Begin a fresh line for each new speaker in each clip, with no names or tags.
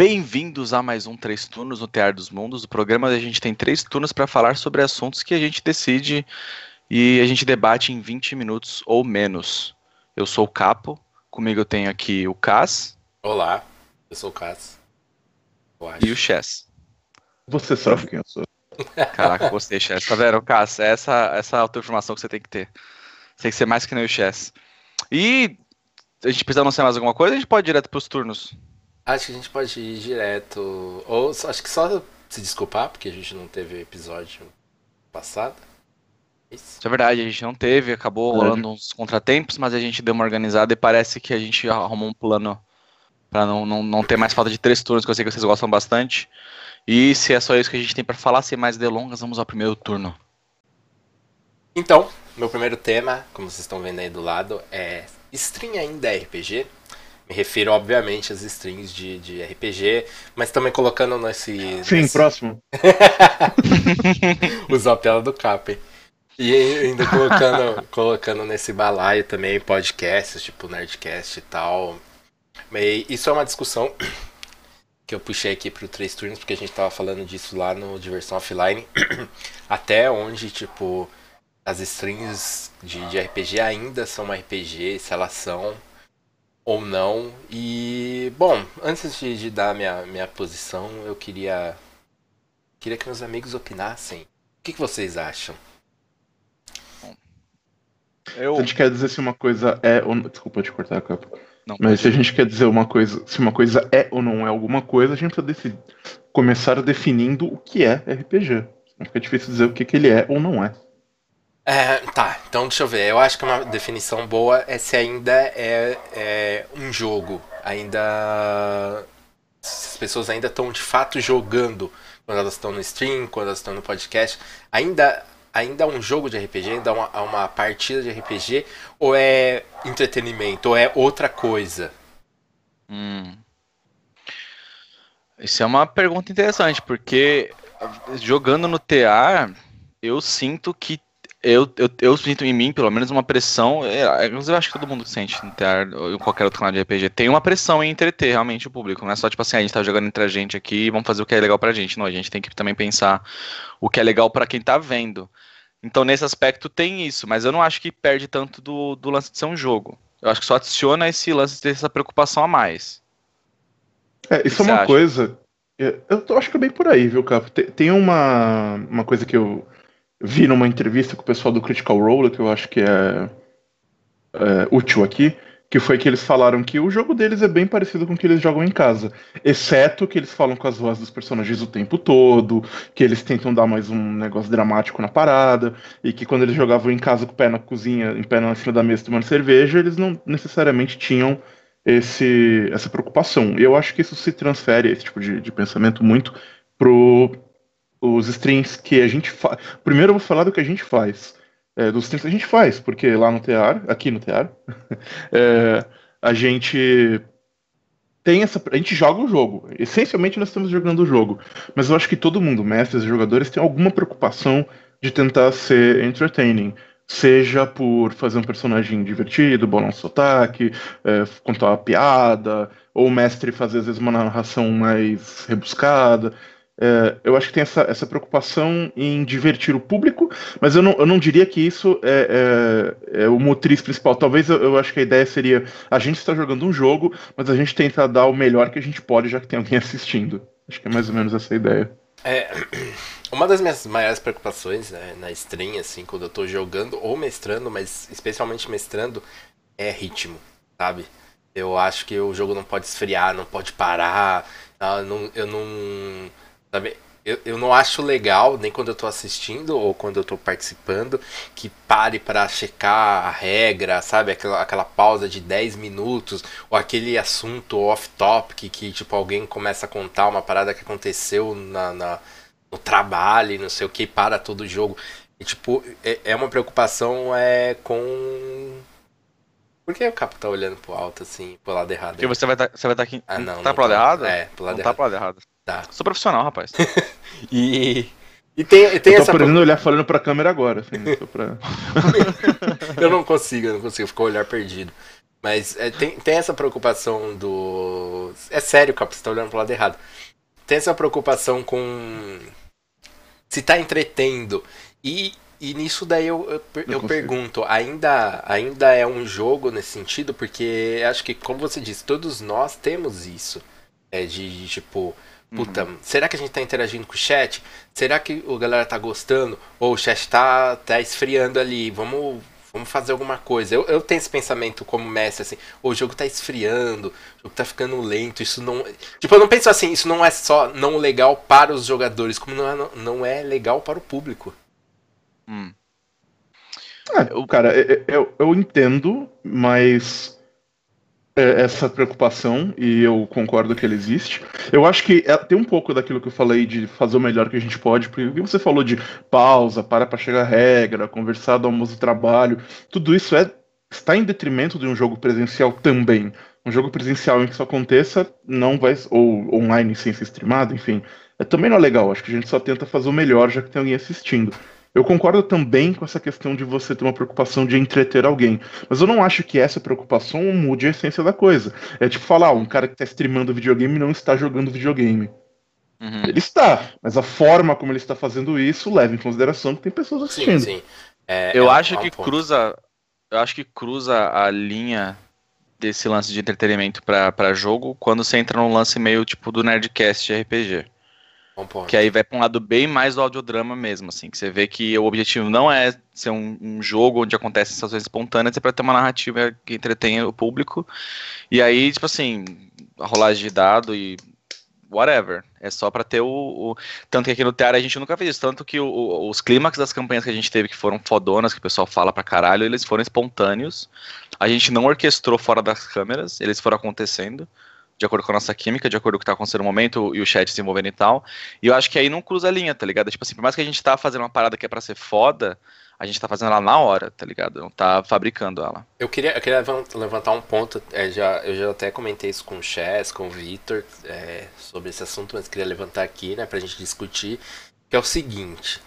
Bem-vindos a mais um Três Turnos no Tear dos Mundos. O programa a gente tem três turnos para falar sobre assuntos que a gente decide e a gente debate em 20 minutos ou menos. Eu sou o Capo, comigo eu tenho aqui o Cas.
Olá, eu sou o Cas.
E o Chess.
Você sabe quem eu sou.
Caraca, gostei, Chess. Tá vendo, Cas? Essa, essa é a informação que você tem que ter. Você tem que ser mais que nem o Chess. E a gente precisa anunciar mais alguma coisa? A gente pode ir direto pros turnos.
Acho que a gente pode ir direto. Ou acho que só se desculpar, porque a gente não teve episódio passado.
Isso. Isso é verdade, a gente não teve, acabou rolando uns contratempos, mas a gente deu uma organizada e parece que a gente arrumou um plano para não, não, não ter mais falta de três turnos, que eu sei que vocês gostam bastante. E se é só isso que a gente tem para falar, sem mais delongas, vamos ao primeiro turno.
Então, meu primeiro tema, como vocês estão vendo aí do lado, é stream ainda RPG. Me refiro, obviamente, às strings de, de RPG, mas também colocando nesse.
Sim,
nesse...
próximo.
Usar a tela do Cap. E ainda colocando, colocando nesse balaio também podcasts, tipo Nerdcast e tal. E isso é uma discussão que eu puxei aqui pro Três Turnos, porque a gente tava falando disso lá no Diversão Offline. Até onde, tipo, as strings de, de RPG ainda são RPG, se elas são ou não. E, bom, antes de, de dar minha, minha posição, eu queria queria que meus amigos opinassem. O que, que vocês acham?
Eu... Se a gente quer dizer se uma coisa é ou não... Desculpa te cortar, capa. Não, Mas se a gente quer dizer uma coisa, se uma coisa é ou não é alguma coisa, a gente precisa decidir, começar definindo o que é RPG. Fica difícil dizer o que, que ele é ou não é.
É, tá, então deixa eu ver. Eu acho que uma definição boa é se ainda é, é um jogo. Ainda. Se as pessoas ainda estão de fato jogando quando elas estão no stream, quando elas estão no podcast. Ainda, ainda é um jogo de RPG, ainda é uma, uma partida de RPG, ou é entretenimento, ou é outra coisa?
Hum. Isso é uma pergunta interessante, porque jogando no TA, eu sinto que eu, eu, eu sinto em mim, pelo menos, uma pressão. É, eu acho que todo mundo sente no TR ou em qualquer outro canal de RPG. Tem uma pressão em entreter realmente o público. Não é só tipo assim, a gente tá jogando entre a gente aqui e vamos fazer o que é legal pra gente. Não, a gente tem que também pensar o que é legal para quem tá vendo. Então, nesse aspecto, tem isso, mas eu não acho que perde tanto do, do lance de ser um jogo. Eu acho que só adiciona esse lance de ter essa preocupação a mais.
É, isso é uma acha? coisa. Eu acho que é bem por aí, viu, Capo? Tem uma, uma coisa que eu vi numa entrevista com o pessoal do Critical Role, que eu acho que é, é, útil aqui, que foi que eles falaram que o jogo deles é bem parecido com o que eles jogam em casa, exceto que eles falam com as vozes dos personagens o tempo todo, que eles tentam dar mais um negócio dramático na parada, e que quando eles jogavam em casa com o pé na cozinha, em pé na cima da mesa tomando cerveja, eles não necessariamente tinham esse, essa preocupação. Eu acho que isso se transfere, esse tipo de, de pensamento, muito pro os streams que a gente faz. Primeiro eu vou falar do que a gente faz. É, dos streams que a gente faz, porque lá no TEAR, aqui no TEAR, é, a gente tem essa. A gente joga o jogo. Essencialmente nós estamos jogando o jogo. Mas eu acho que todo mundo, mestres e jogadores, tem alguma preocupação de tentar ser entertaining. Seja por fazer um personagem divertido, bolar um sotaque, é, contar uma piada, ou o mestre fazer às vezes uma narração mais rebuscada. É, eu acho que tem essa, essa preocupação em divertir o público, mas eu não, eu não diria que isso é, é, é o motriz principal. Talvez eu, eu, acho que a ideia seria a gente está jogando um jogo, mas a gente tenta dar o melhor que a gente pode, já que tem alguém assistindo. Acho que é mais ou menos essa a ideia.
É, uma das minhas maiores preocupações né, na stream, assim, quando eu tô jogando ou mestrando, mas especialmente mestrando, é ritmo, sabe? Eu acho que o jogo não pode esfriar, não pode parar. Tá? Não, eu não Sabe? Eu, eu não acho legal, nem quando eu tô assistindo ou quando eu tô participando, que pare para checar a regra, sabe? Aquela, aquela pausa de 10 minutos, ou aquele assunto off-topic que, tipo, alguém começa a contar uma parada que aconteceu na, na no trabalho, não sei o que, para todo o jogo. E, tipo, é, é uma preocupação é, com por que o Capo tá olhando pro alto, assim, pro lado errado?
Porque você vai tá, você vai estar tá aqui.
Ah, não.
Tá
não
pro lado errado?
É, pro lado
não
errado.
tá pro lado errado.
Tá.
Sou profissional, rapaz.
e. E tem, tem
eu tô
essa.
aprendendo a olhar falando pra câmera agora, assim, pra...
eu não consigo, eu não consigo, ficou olhar perdido. Mas é, tem, tem essa preocupação do. É sério, Cap, você tá olhando pro lado errado. Tem essa preocupação com. Se tá entretendo. E, e nisso daí eu, eu, eu pergunto, ainda, ainda é um jogo nesse sentido? Porque acho que, como você disse, todos nós temos isso. É de, de tipo, puta, uhum. será que a gente tá interagindo com o chat? Será que o galera tá gostando? Ou o chat tá, tá esfriando ali? Vamos Vamos fazer alguma coisa. Eu, eu tenho esse pensamento como mestre, assim, o jogo tá esfriando, o jogo tá ficando lento, isso não. Tipo, eu não penso assim, isso não é só não legal para os jogadores, como não é, não é legal para o público.
Hum. É, eu, cara, eu, eu, eu entendo, mas é, essa preocupação e eu concordo que ela existe. Eu acho que é, tem um pouco daquilo que eu falei de fazer o melhor que a gente pode, porque você falou de pausa, para para chegar a regra, conversar do almoço do trabalho, tudo isso é está em detrimento de um jogo presencial também. Um jogo presencial em que isso aconteça não vai ou online sem ser streamado, enfim, é também não é legal. Acho que a gente só tenta fazer o melhor já que tem alguém assistindo. Eu concordo também com essa questão de você ter uma preocupação de entreter alguém. Mas eu não acho que essa preocupação mude a essência da coisa. É tipo falar, um cara que está streamando videogame não está jogando videogame. Uhum. Ele está, mas a forma como ele está fazendo isso leva em consideração que tem pessoas assistindo. Sim, sim.
É, eu é acho que cruza. Eu acho que cruza a linha desse lance de entretenimento para jogo quando você entra num lance meio tipo do Nerdcast de RPG. Que aí vai para um lado bem mais do audiodrama mesmo, assim, que você vê que o objetivo não é ser um, um jogo onde acontecem situações espontâneas, é para ter uma narrativa que entretenha o público. E aí, tipo assim, a rolagem de dado e whatever. É só para ter o, o, Tanto que aqui no Teatro a gente nunca fez isso. Tanto que o, os clímax das campanhas que a gente teve, que foram fodonas, que o pessoal fala pra caralho, eles foram espontâneos. A gente não orquestrou fora das câmeras, eles foram acontecendo de acordo com a nossa química, de acordo com o que tá acontecendo no momento e o chat se envolvendo e tal. E eu acho que aí não cruza a linha, tá ligado? Tipo assim, por mais que a gente tá fazendo uma parada que é pra ser foda, a gente tá fazendo ela na hora, tá ligado? Não tá fabricando ela.
Eu queria, eu queria levantar um ponto, é, já, eu já até comentei isso com o Chess, com o Victor, é, sobre esse assunto, mas queria levantar aqui, né, pra gente discutir, que é o seguinte.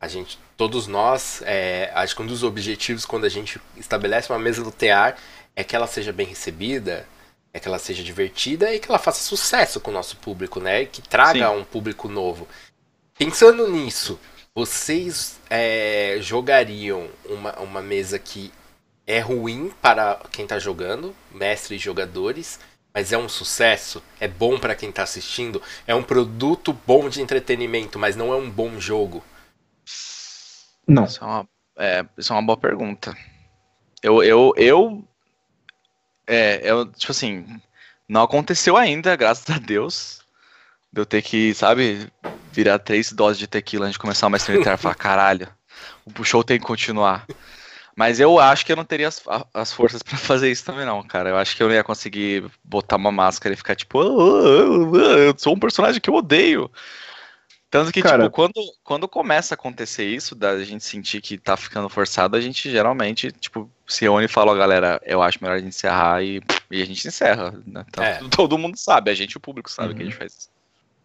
A gente, todos nós, é, acho que um dos objetivos quando a gente estabelece uma mesa do TEAR é que ela seja bem recebida, é que ela seja divertida e que ela faça sucesso com o nosso público, né? E que traga Sim. um público novo. Pensando nisso, vocês é, jogariam uma, uma mesa que é ruim para quem está jogando, mestres e jogadores, mas é um sucesso, é bom para quem está assistindo, é um produto bom de entretenimento, mas não é um bom jogo?
Não. Isso é uma, é, isso é uma boa pergunta. Eu, eu, eu é, eu, tipo assim, não aconteceu ainda, graças a Deus. De eu ter que, sabe, virar três doses de tequila antes de começar uma stream e falar, caralho, o show tem que continuar. Mas eu acho que eu não teria as, as forças para fazer isso também, não, cara. Eu acho que eu não ia conseguir botar uma máscara e ficar tipo, oh, oh, oh, eu sou um personagem que eu odeio. Tanto que, Cara, tipo, quando, quando começa a acontecer isso, da gente sentir que tá ficando forçado, a gente geralmente, tipo, se reúne e fala, oh, galera, eu acho melhor a gente encerrar e, e a gente encerra. Né? Então, é. Todo mundo sabe, a gente, o público sabe uhum. que a gente uhum. faz isso.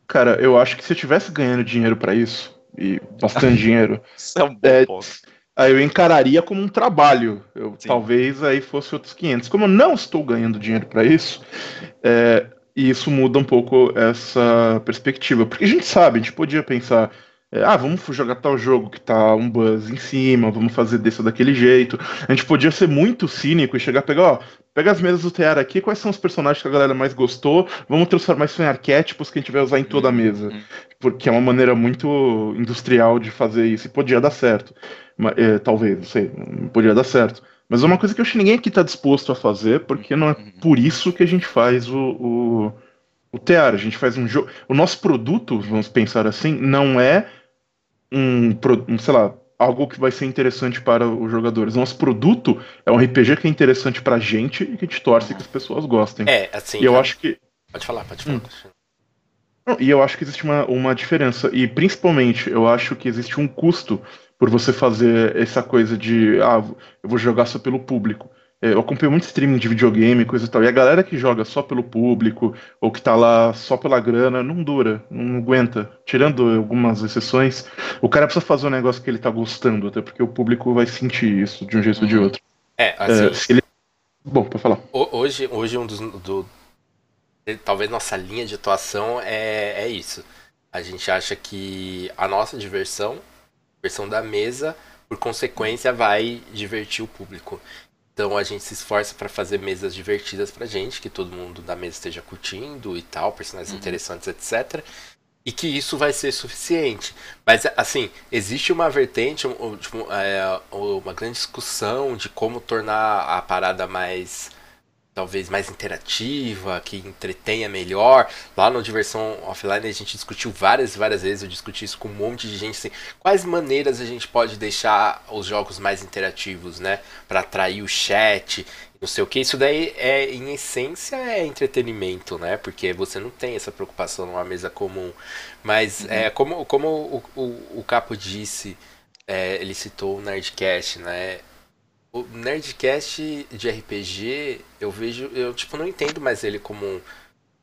Cara, eu acho que se eu tivesse ganhando dinheiro para isso, e bastante dinheiro, isso é um bom é, ponto. aí eu encararia como um trabalho. Eu, talvez aí fosse outros 500. Como eu não estou ganhando dinheiro para isso, é, e isso muda um pouco essa perspectiva. Porque a gente sabe, a gente podia pensar, é, ah, vamos jogar tal jogo que tá um buzz em cima, vamos fazer desse ou daquele jeito. A gente podia ser muito cínico e chegar a pegar, ó, pega as mesas do TR aqui, quais são os personagens que a galera mais gostou, vamos transformar isso em arquétipos que a gente vai usar em toda a mesa. Uhum. Porque é uma maneira muito industrial de fazer isso, e podia dar certo. Mas, é, talvez, não sei, podia dar certo. Mas é uma coisa que eu acho que ninguém aqui está disposto a fazer, porque não é por isso que a gente faz o, o, o TR. A gente faz um jogo. O nosso produto, vamos pensar assim, não é um, um, sei lá, algo que vai ser interessante para os jogadores. O nosso produto é um RPG que é interessante para a gente e que a gente torce que as pessoas gostem.
É, assim.
E eu acho que.
Pode falar, pode falar.
Hum. E eu acho que existe uma, uma diferença. E principalmente, eu acho que existe um custo por você fazer essa coisa de, ah, eu vou jogar só pelo público. É, eu acompanho muito streaming de videogame, coisa e tal, e a galera que joga só pelo público, ou que tá lá só pela grana, não dura, não aguenta. Tirando algumas exceções, o cara precisa fazer um negócio que ele tá gostando, até porque o público vai sentir isso de um jeito ou de uhum. outro.
É, assim, é,
ele, Bom, pra falar.
Hoje, hoje um dos. Do, talvez nossa linha de atuação é, é isso. A gente acha que a nossa diversão, diversão da mesa, por consequência, vai divertir o público. Então a gente se esforça para fazer mesas divertidas pra gente, que todo mundo da mesa esteja curtindo e tal, personagens uhum. interessantes, etc e que isso vai ser suficiente. Mas, assim, existe uma vertente, tipo, é, uma grande discussão de como tornar a parada mais talvez mais interativa, que entretenha melhor. Lá no Diversão Offline a gente discutiu várias e várias vezes, eu discuti isso com um monte de gente, assim, quais maneiras a gente pode deixar os jogos mais interativos, né, para atrair o chat, não sei o que. Isso daí é, em essência, é entretenimento, né, porque você não tem essa preocupação numa mesa comum. Mas, uhum. é, como, como o, o, o Capo disse, é, ele citou o Nerdcast, né, o Nerdcast de RPG, eu vejo, eu tipo não entendo mais ele como um,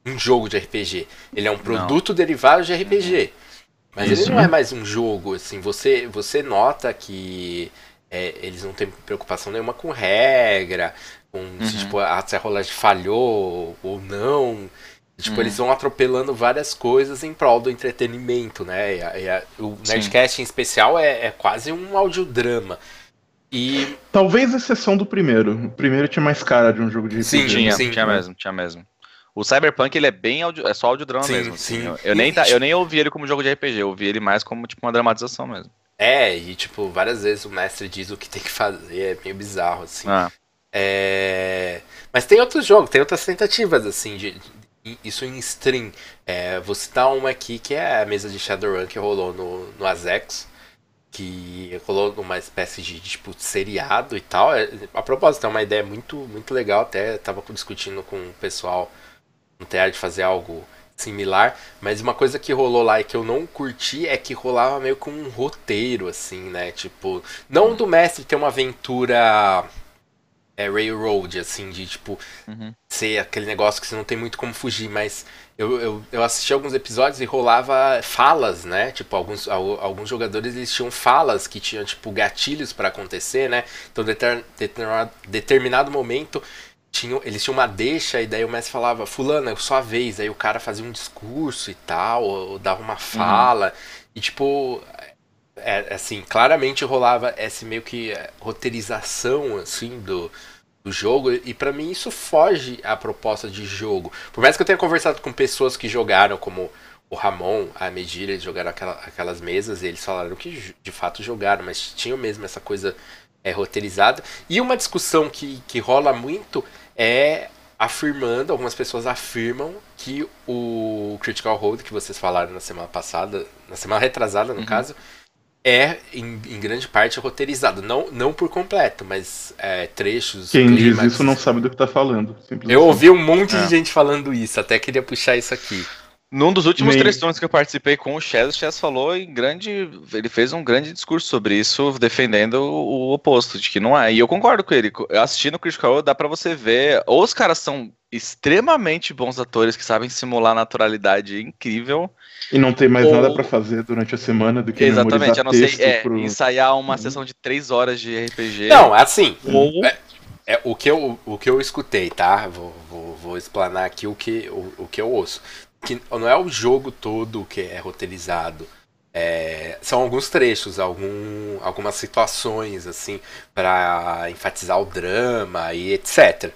um jogo de RPG. Ele é um produto não. derivado de RPG. Mas Isso. ele não é mais um jogo, assim, você você nota que é, eles não têm preocupação nenhuma com regra, com uhum. se, tipo, a, se a rolagem falhou ou não. Tipo, uhum. eles vão atropelando várias coisas em prol do entretenimento, né? E a, e a, o Nerdcast Sim. em especial é, é quase um audiodrama. E.
Talvez exceção do primeiro. O primeiro tinha mais cara de um jogo de RPG.
Sim, tinha, sim, tinha mesmo, tinha mesmo. O Cyberpunk ele é bem audio, é só audiodrama sim, mesmo. Assim. Sim. Eu, eu nem, eu nem ouvi ele como jogo de RPG, eu ouvi ele mais como tipo uma dramatização mesmo.
É, e tipo, várias vezes o mestre diz o que tem que fazer, é meio bizarro, assim. Ah. É... Mas tem outros jogos, tem outras tentativas, assim, de, de isso em stream. É, vou citar uma aqui que é a mesa de Shadowrun que rolou no, no Azex que rolou uma espécie de, de tipo seriado e tal. É, a propósito, é uma ideia muito muito legal, até estava discutindo com o pessoal no teatro de fazer algo similar, mas uma coisa que rolou lá e que eu não curti é que rolava meio com um roteiro assim, né? Tipo, não do mestre ter uma aventura é, railroad assim, de tipo uhum. ser aquele negócio que você não tem muito como fugir, mas eu, eu, eu assisti alguns episódios e rolava falas, né? Tipo, alguns, alguns jogadores eles tinham falas que tinham, tipo, gatilhos para acontecer, né? Então, deter, determinado, determinado momento, tinham, eles tinham uma deixa e daí o mestre falava, fulano, é sua vez. Aí o cara fazia um discurso e tal, ou, ou dava uma uhum. fala. Uhum. E, tipo, é, assim, claramente rolava essa meio que é, roteirização, assim, do do jogo, e para mim isso foge à proposta de jogo. Por mais que eu tenha conversado com pessoas que jogaram, como o Ramon, a Medira, eles jogaram aquela, aquelas mesas, e eles falaram que de fato jogaram, mas tinham mesmo essa coisa é, roteirizada. E uma discussão que, que rola muito é afirmando, algumas pessoas afirmam que o Critical Role que vocês falaram na semana passada, na semana retrasada no uhum. caso, é, em, em, grande parte, roteirizado. Não, não por completo, mas é, trechos.
Quem diz isso não sabe do que está falando.
Eu ouvi um monte é. de gente falando isso, até queria puxar isso aqui.
Num dos últimos três que eu participei com o Chess, o Chess falou em grande. Ele fez um grande discurso sobre isso, defendendo o, o oposto, de que não é. E eu concordo com ele. Assistindo o Critical dá para você ver. Ou os caras são extremamente bons atores que sabem simular naturalidade incrível.
E não tem mais ou... nada para fazer durante a semana do que
Exatamente, a não ser é, pro... ensaiar uma uhum. sessão de três horas de RPG.
Não, assim. Ou... É, é, o, que eu, o que eu escutei, tá? Vou, vou, vou explanar aqui o que, o, o que eu ouço que não é o jogo todo que é roteirizado. É, são alguns trechos, algum, algumas situações, assim, para enfatizar o drama e etc.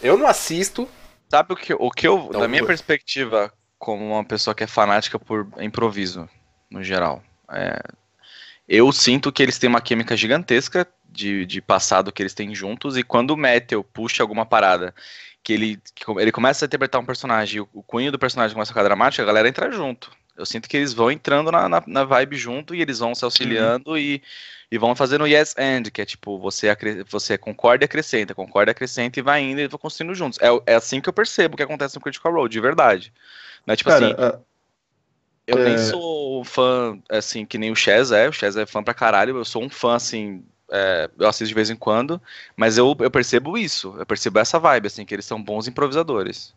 Eu não assisto.
Sabe o que, o que eu, da minha perspectiva, como uma pessoa que é fanática por improviso, no geral, é, eu sinto que eles têm uma química gigantesca de, de passado que eles têm juntos, e quando o Metal puxa alguma parada que ele, que ele começa a interpretar um personagem, o, o cunho do personagem começa a ficar dramático, a galera entra junto. Eu sinto que eles vão entrando na, na, na vibe junto e eles vão se auxiliando uhum. e, e vão fazendo yes and, que é tipo, você, você concorda e acrescenta, concorda e acrescenta e vai indo e vão construindo juntos. É, é assim que eu percebo o que acontece no Critical Role, de verdade. Não é tipo Cara, assim. Uh, eu é... nem sou fã, assim, que nem o Chaz é, o Chaz é fã pra caralho, eu sou um fã, assim, é, eu assisto de vez em quando, mas eu, eu percebo isso, eu percebo essa vibe, assim, que eles são bons improvisadores.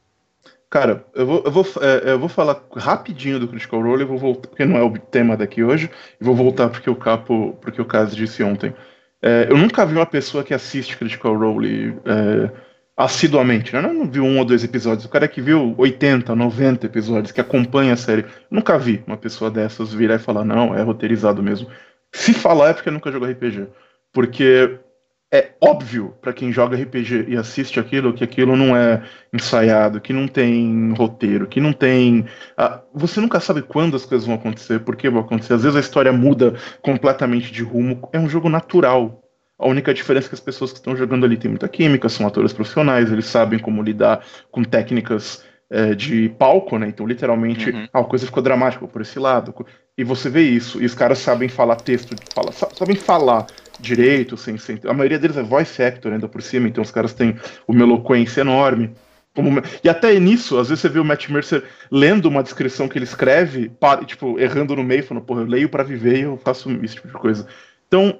Cara, eu vou, eu vou, é, eu vou falar rapidinho do Critical Role, eu vou voltar, porque não é o tema daqui hoje, e vou voltar porque o Capo, porque o Caso disse ontem. É, eu nunca vi uma pessoa que assiste Critical Role é, assiduamente, né? Não viu um ou dois episódios. O cara que viu 80, 90 episódios, que acompanha a série. Nunca vi uma pessoa dessas virar e falar, não, é roteirizado mesmo. Se falar é porque nunca jogou RPG. Porque é óbvio para quem joga RPG e assiste aquilo que aquilo não é ensaiado, que não tem roteiro, que não tem. Ah, você nunca sabe quando as coisas vão acontecer, por que vão acontecer. Às vezes a história muda completamente de rumo. É um jogo natural. A única diferença é que as pessoas que estão jogando ali têm muita química, são atores profissionais, eles sabem como lidar com técnicas é, de palco, né? Então, literalmente, uhum. ah, a coisa ficou dramática por esse lado. E você vê isso, e os caras sabem falar texto, fala, sabem falar direito, sem, sem, a maioria deles é voice actor ainda por cima, então os caras têm uma eloquência enorme. Como, e até nisso, às vezes você vê o Matt Mercer lendo uma descrição que ele escreve, para, tipo, errando no meio, falando, porra, eu leio para viver e eu faço esse tipo de coisa. Então,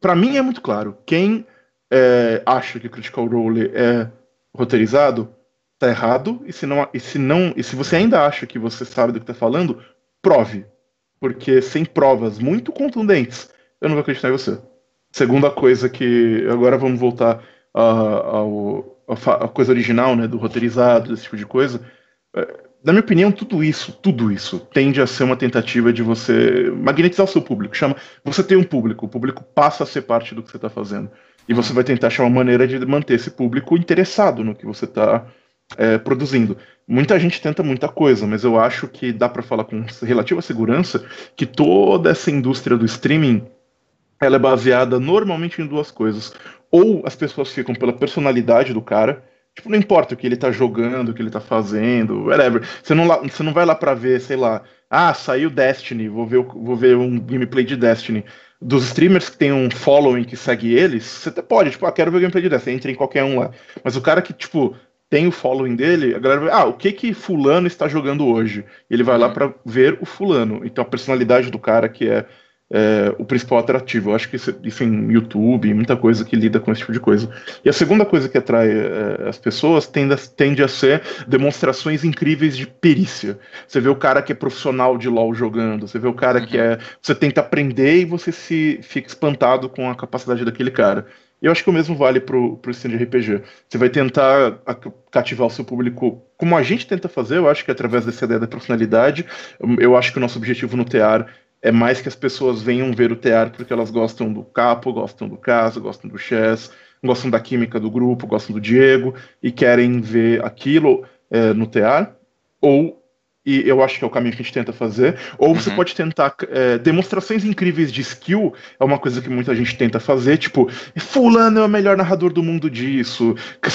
para mim é muito claro, quem é, acha que Critical Role é roteirizado, tá errado, e se não, e se não, e se você ainda acha que você sabe do que tá falando, prove. Porque sem provas muito contundentes, eu não vou acreditar em você. Segunda coisa que. Agora vamos voltar à coisa original, né? Do roteirizado, desse tipo de coisa. É, na minha opinião, tudo isso, tudo isso, tende a ser uma tentativa de você magnetizar o seu público. Chama, você tem um público, o público passa a ser parte do que você está fazendo. E você vai tentar achar uma maneira de manter esse público interessado no que você está é, produzindo. Muita gente tenta muita coisa, mas eu acho que dá para falar com relativa segurança que toda essa indústria do streaming ela é baseada normalmente em duas coisas. Ou as pessoas ficam pela personalidade do cara, tipo, não importa o que ele tá jogando, o que ele tá fazendo, whatever. Você não, você não vai lá pra ver, sei lá, ah, saiu Destiny, vou ver, vou ver um gameplay de Destiny. Dos streamers que tem um following que segue eles, você até pode, tipo, ah, quero ver o gameplay de Destiny, entra em qualquer um lá. Mas o cara que, tipo, tem o following dele, a galera vai, ah, o que que fulano está jogando hoje? Ele vai lá uhum. para ver o fulano. Então a personalidade do cara que é é, o principal atrativo. Eu acho que isso, isso em YouTube, muita coisa que lida com esse tipo de coisa. E a segunda coisa que atrai é, as pessoas tende a, tende a ser demonstrações incríveis de perícia. Você vê o cara que é profissional de LoL jogando, você vê o cara uhum. que é. Você tenta aprender e você se fica espantado com a capacidade daquele cara. Eu acho que o mesmo vale pro, pro stand de RPG. Você vai tentar cativar o seu público como a gente tenta fazer, eu acho que através dessa ideia da profissionalidade. Eu acho que o nosso objetivo no TEAR é mais que as pessoas venham ver o teatro porque elas gostam do Capo, gostam do Caso, gostam do Chess, gostam da química do grupo, gostam do Diego e querem ver aquilo é, no teatro, ou e eu acho que é o caminho que a gente tenta fazer. Ou você uhum. pode tentar é, demonstrações incríveis de skill, é uma coisa que muita gente tenta fazer, tipo, fulano é o melhor narrador do mundo disso,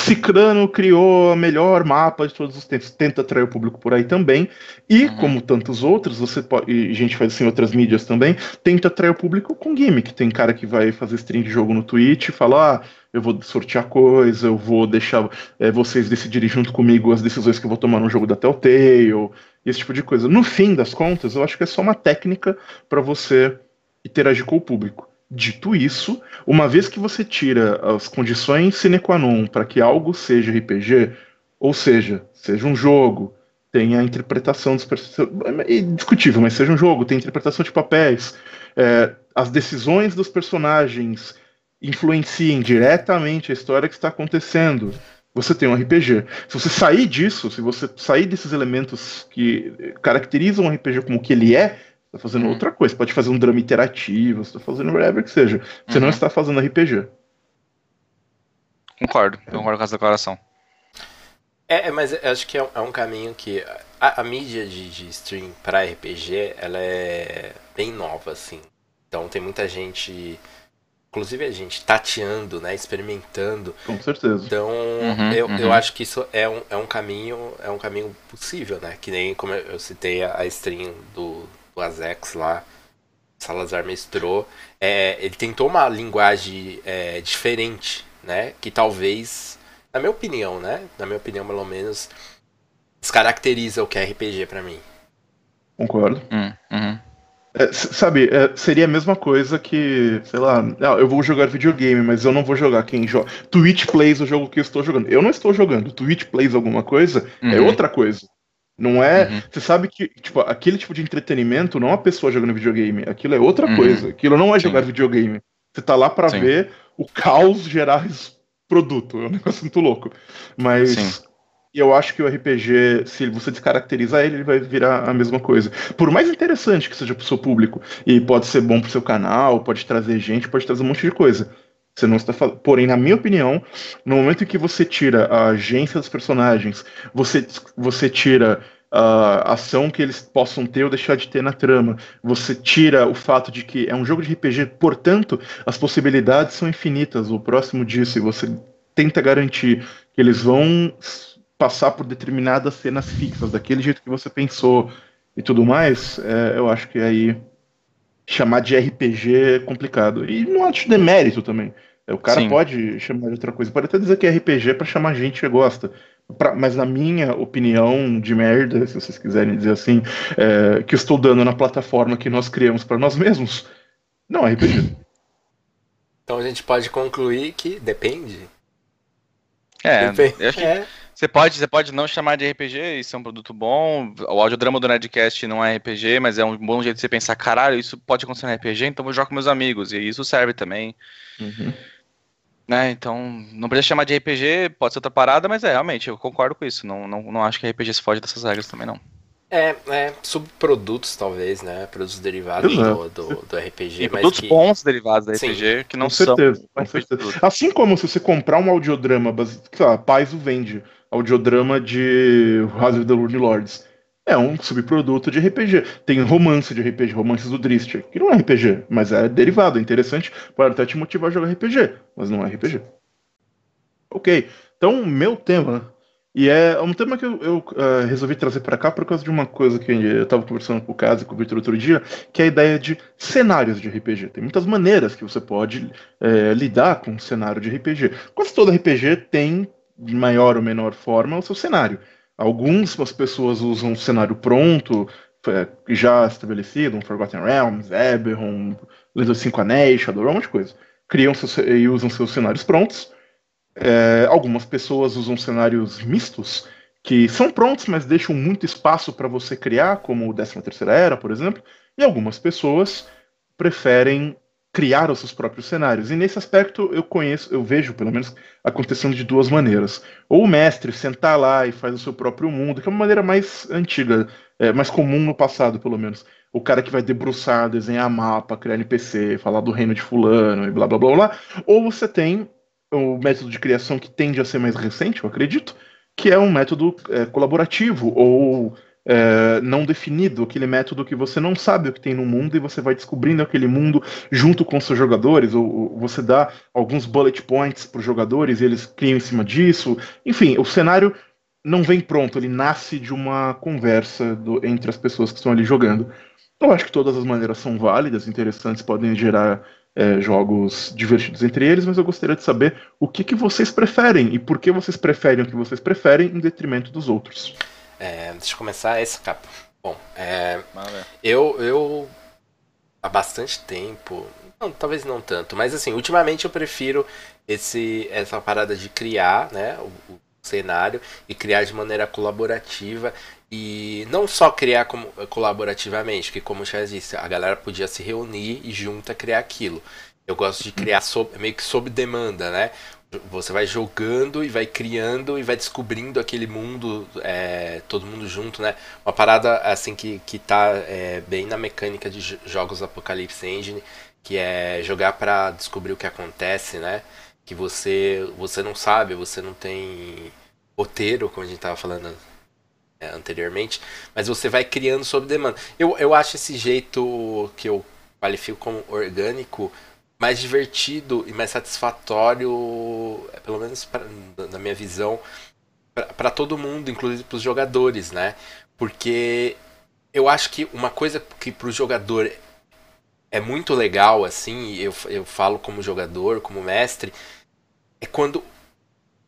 Cicrano criou o melhor mapa de todos os tempos, tenta atrair o público por aí também. E, uhum. como tantos outros, você pode, e a gente faz isso em outras mídias também, tenta atrair o público com gimmick. Tem cara que vai fazer stream de jogo no Twitch e fala, ah, eu vou sortear coisa, eu vou deixar é, vocês decidirem junto comigo as decisões que eu vou tomar no jogo da Telltale, esse tipo de coisa. No fim das contas, eu acho que é só uma técnica para você interagir com o público. Dito isso, uma vez que você tira as condições sine qua non para que algo seja RPG, ou seja, seja um jogo, tenha a interpretação dos personagens. É discutível, mas seja um jogo, tem interpretação de papéis, é, as decisões dos personagens influenciem diretamente a história que está acontecendo, você tem um RPG. Se você sair disso, se você sair desses elementos que caracterizam um RPG como que ele é, você está fazendo uhum. outra coisa. Você pode fazer um drama interativo, você está fazendo whatever que seja. Você uhum. não está fazendo RPG.
Concordo, concordo com essa declaração.
É, é mas eu acho que é um, é um caminho que a, a mídia de, de stream para RPG ela é bem nova, assim. Então tem muita gente inclusive a gente tateando, né, experimentando.
Com certeza.
Então, uhum, eu, uhum. eu acho que isso é um, é um caminho, é um caminho possível, né? Que nem como eu citei a, a stream do, do Azex lá, Salazar mestrou, é, ele tentou uma linguagem é, diferente, né? Que talvez, na minha opinião, né? Na minha opinião, pelo menos, descaracteriza o que é RPG para mim.
Concordo. Hum, uhum. É, sabe, é, seria a mesma coisa que, sei lá, ah, eu vou jogar videogame, mas eu não vou jogar quem joga. Twitch plays o jogo que eu estou jogando. Eu não estou jogando. Twitch plays alguma coisa é uhum. é outra coisa. Não é. Uhum. Você sabe que, tipo, aquele tipo de entretenimento não é uma pessoa jogando videogame. Aquilo é outra uhum. coisa. Aquilo não é jogar Sim. videogame. Você tá lá para ver o caos gerar produto. É um negócio muito louco. Mas Sim. Eu acho que o RPG, se você descaracterizar ele, ele vai virar a mesma coisa. Por mais interessante que seja pro seu público, e pode ser bom pro seu canal, pode trazer gente, pode trazer um monte de coisa. Você não está falando. Porém, na minha opinião, no momento em que você tira a agência dos personagens, você, você tira a ação que eles possam ter ou deixar de ter na trama. Você tira o fato de que é um jogo de RPG, portanto, as possibilidades são infinitas. O próximo disso, e você tenta garantir que eles vão passar por determinadas cenas fixas, daquele jeito que você pensou e tudo mais, é, eu acho que aí chamar de RPG é complicado. E não acho demérito também. O cara Sim. pode chamar de outra coisa. Pode até dizer que é RPG para chamar gente que gosta. Pra, mas na minha opinião de merda, se vocês quiserem dizer assim, é, que estou dando na plataforma que nós criamos para nós mesmos, não é RPG.
Então a gente pode concluir que depende.
É, depende. acho que é. Você, pode, você pode não chamar de RPG, isso é um produto bom. O audiodrama do Nerdcast não é RPG, mas é um bom jeito de você pensar, caralho, isso pode acontecer no RPG, então vou jogar com meus amigos. E isso serve também. Uhum. Né, então, não precisa chamar de RPG, pode ser outra parada, mas é, realmente, eu concordo com isso. Não, não, não acho que RPG se foge dessas regras também, não.
É, é, subprodutos, talvez, né? Produtos derivados do, do, do, RPG.
E produtos
que...
bons derivados da RPG Sim, que não com certeza,
são. Com certeza. Assim como se você comprar um audiodrama, sei lá, Paizo vende audiodrama de House of the Lords é um subproduto de RPG. Tem romance de RPG, romances do Drist, que não é RPG, mas é derivado, é interessante, pode até te motivar a jogar RPG, mas não é RPG. Ok, então meu tema, e é um tema que eu, eu uh, resolvi trazer para cá por causa de uma coisa que eu estava conversando com o Caso e com o Victor outro dia, que é a ideia de cenários de RPG. Tem muitas maneiras que você pode uh, lidar com um cenário de RPG. Quase todo RPG tem, de maior ou menor forma, o seu cenário. Algumas pessoas usam um cenário pronto, é, já estabelecido, um Forgotten Realms, Eberron, Lenda dos Cinco Anéis, Shadowrun, um monte de coisa. Criam seus, e usam seus cenários prontos. É, algumas pessoas usam cenários mistos, que são prontos, mas deixam muito espaço para você criar, como o 13 Terceira Era, por exemplo. E algumas pessoas preferem criar os seus próprios cenários. E nesse aspecto eu conheço, eu vejo pelo menos acontecendo de duas maneiras. Ou o mestre sentar lá e faz o seu próprio mundo, que é uma maneira mais antiga, é, mais comum no passado, pelo menos. O cara que vai debruçar, desenhar mapa, criar NPC, falar do reino de fulano e blá blá blá blá. Ou você tem o método de criação que tende a ser mais recente, eu acredito, que é um método é, colaborativo ou é, não definido, aquele método que você não sabe o que tem no mundo e você vai descobrindo aquele mundo junto com seus jogadores, ou, ou você dá alguns bullet points para os jogadores e eles criam em cima disso. Enfim, o cenário não vem pronto, ele nasce de uma conversa do, entre as pessoas que estão ali jogando. Eu acho que todas as maneiras são válidas, interessantes, podem gerar é, jogos divertidos entre eles, mas eu gostaria de saber o que, que vocês preferem e por que vocês preferem o que vocês preferem em detrimento dos outros.
É, deixa eu começar esse capa. Bom, é, eu, eu há bastante tempo, não, talvez não tanto, mas assim, ultimamente eu prefiro esse essa parada de criar, né, o, o cenário e criar de maneira colaborativa e não só criar como, colaborativamente, que como já disse, a galera podia se reunir e junta criar aquilo. Eu gosto de criar sob, meio que sob demanda, né? Você vai jogando e vai criando e vai descobrindo aquele mundo, é, todo mundo junto, né? Uma parada assim que, que tá é, bem na mecânica de jogos Apocalypse Engine, que é jogar para descobrir o que acontece, né? Que você, você não sabe, você não tem roteiro, como a gente tava falando é, anteriormente, mas você vai criando sob demanda. Eu, eu acho esse jeito que eu qualifico como orgânico mais divertido e mais satisfatório, é, pelo menos pra, na minha visão, para todo mundo, inclusive para os jogadores, né? Porque eu acho que uma coisa que para o jogador é muito legal, assim, eu, eu falo como jogador, como mestre, é quando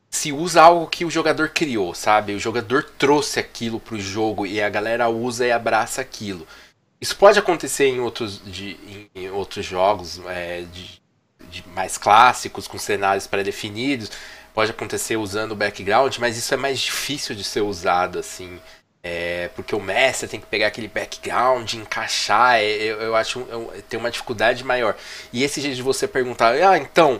se usa algo que o jogador criou, sabe? O jogador trouxe aquilo para o jogo e a galera usa e abraça aquilo. Isso pode acontecer em outros, de, em, em outros jogos é, de, de, mais clássicos, com cenários pré-definidos. Pode acontecer usando o background, mas isso é mais difícil de ser usado assim É, porque o mestre tem que pegar aquele background, encaixar, é, eu, eu acho eu, tem uma dificuldade maior. E esse jeito de você perguntar, ah, então,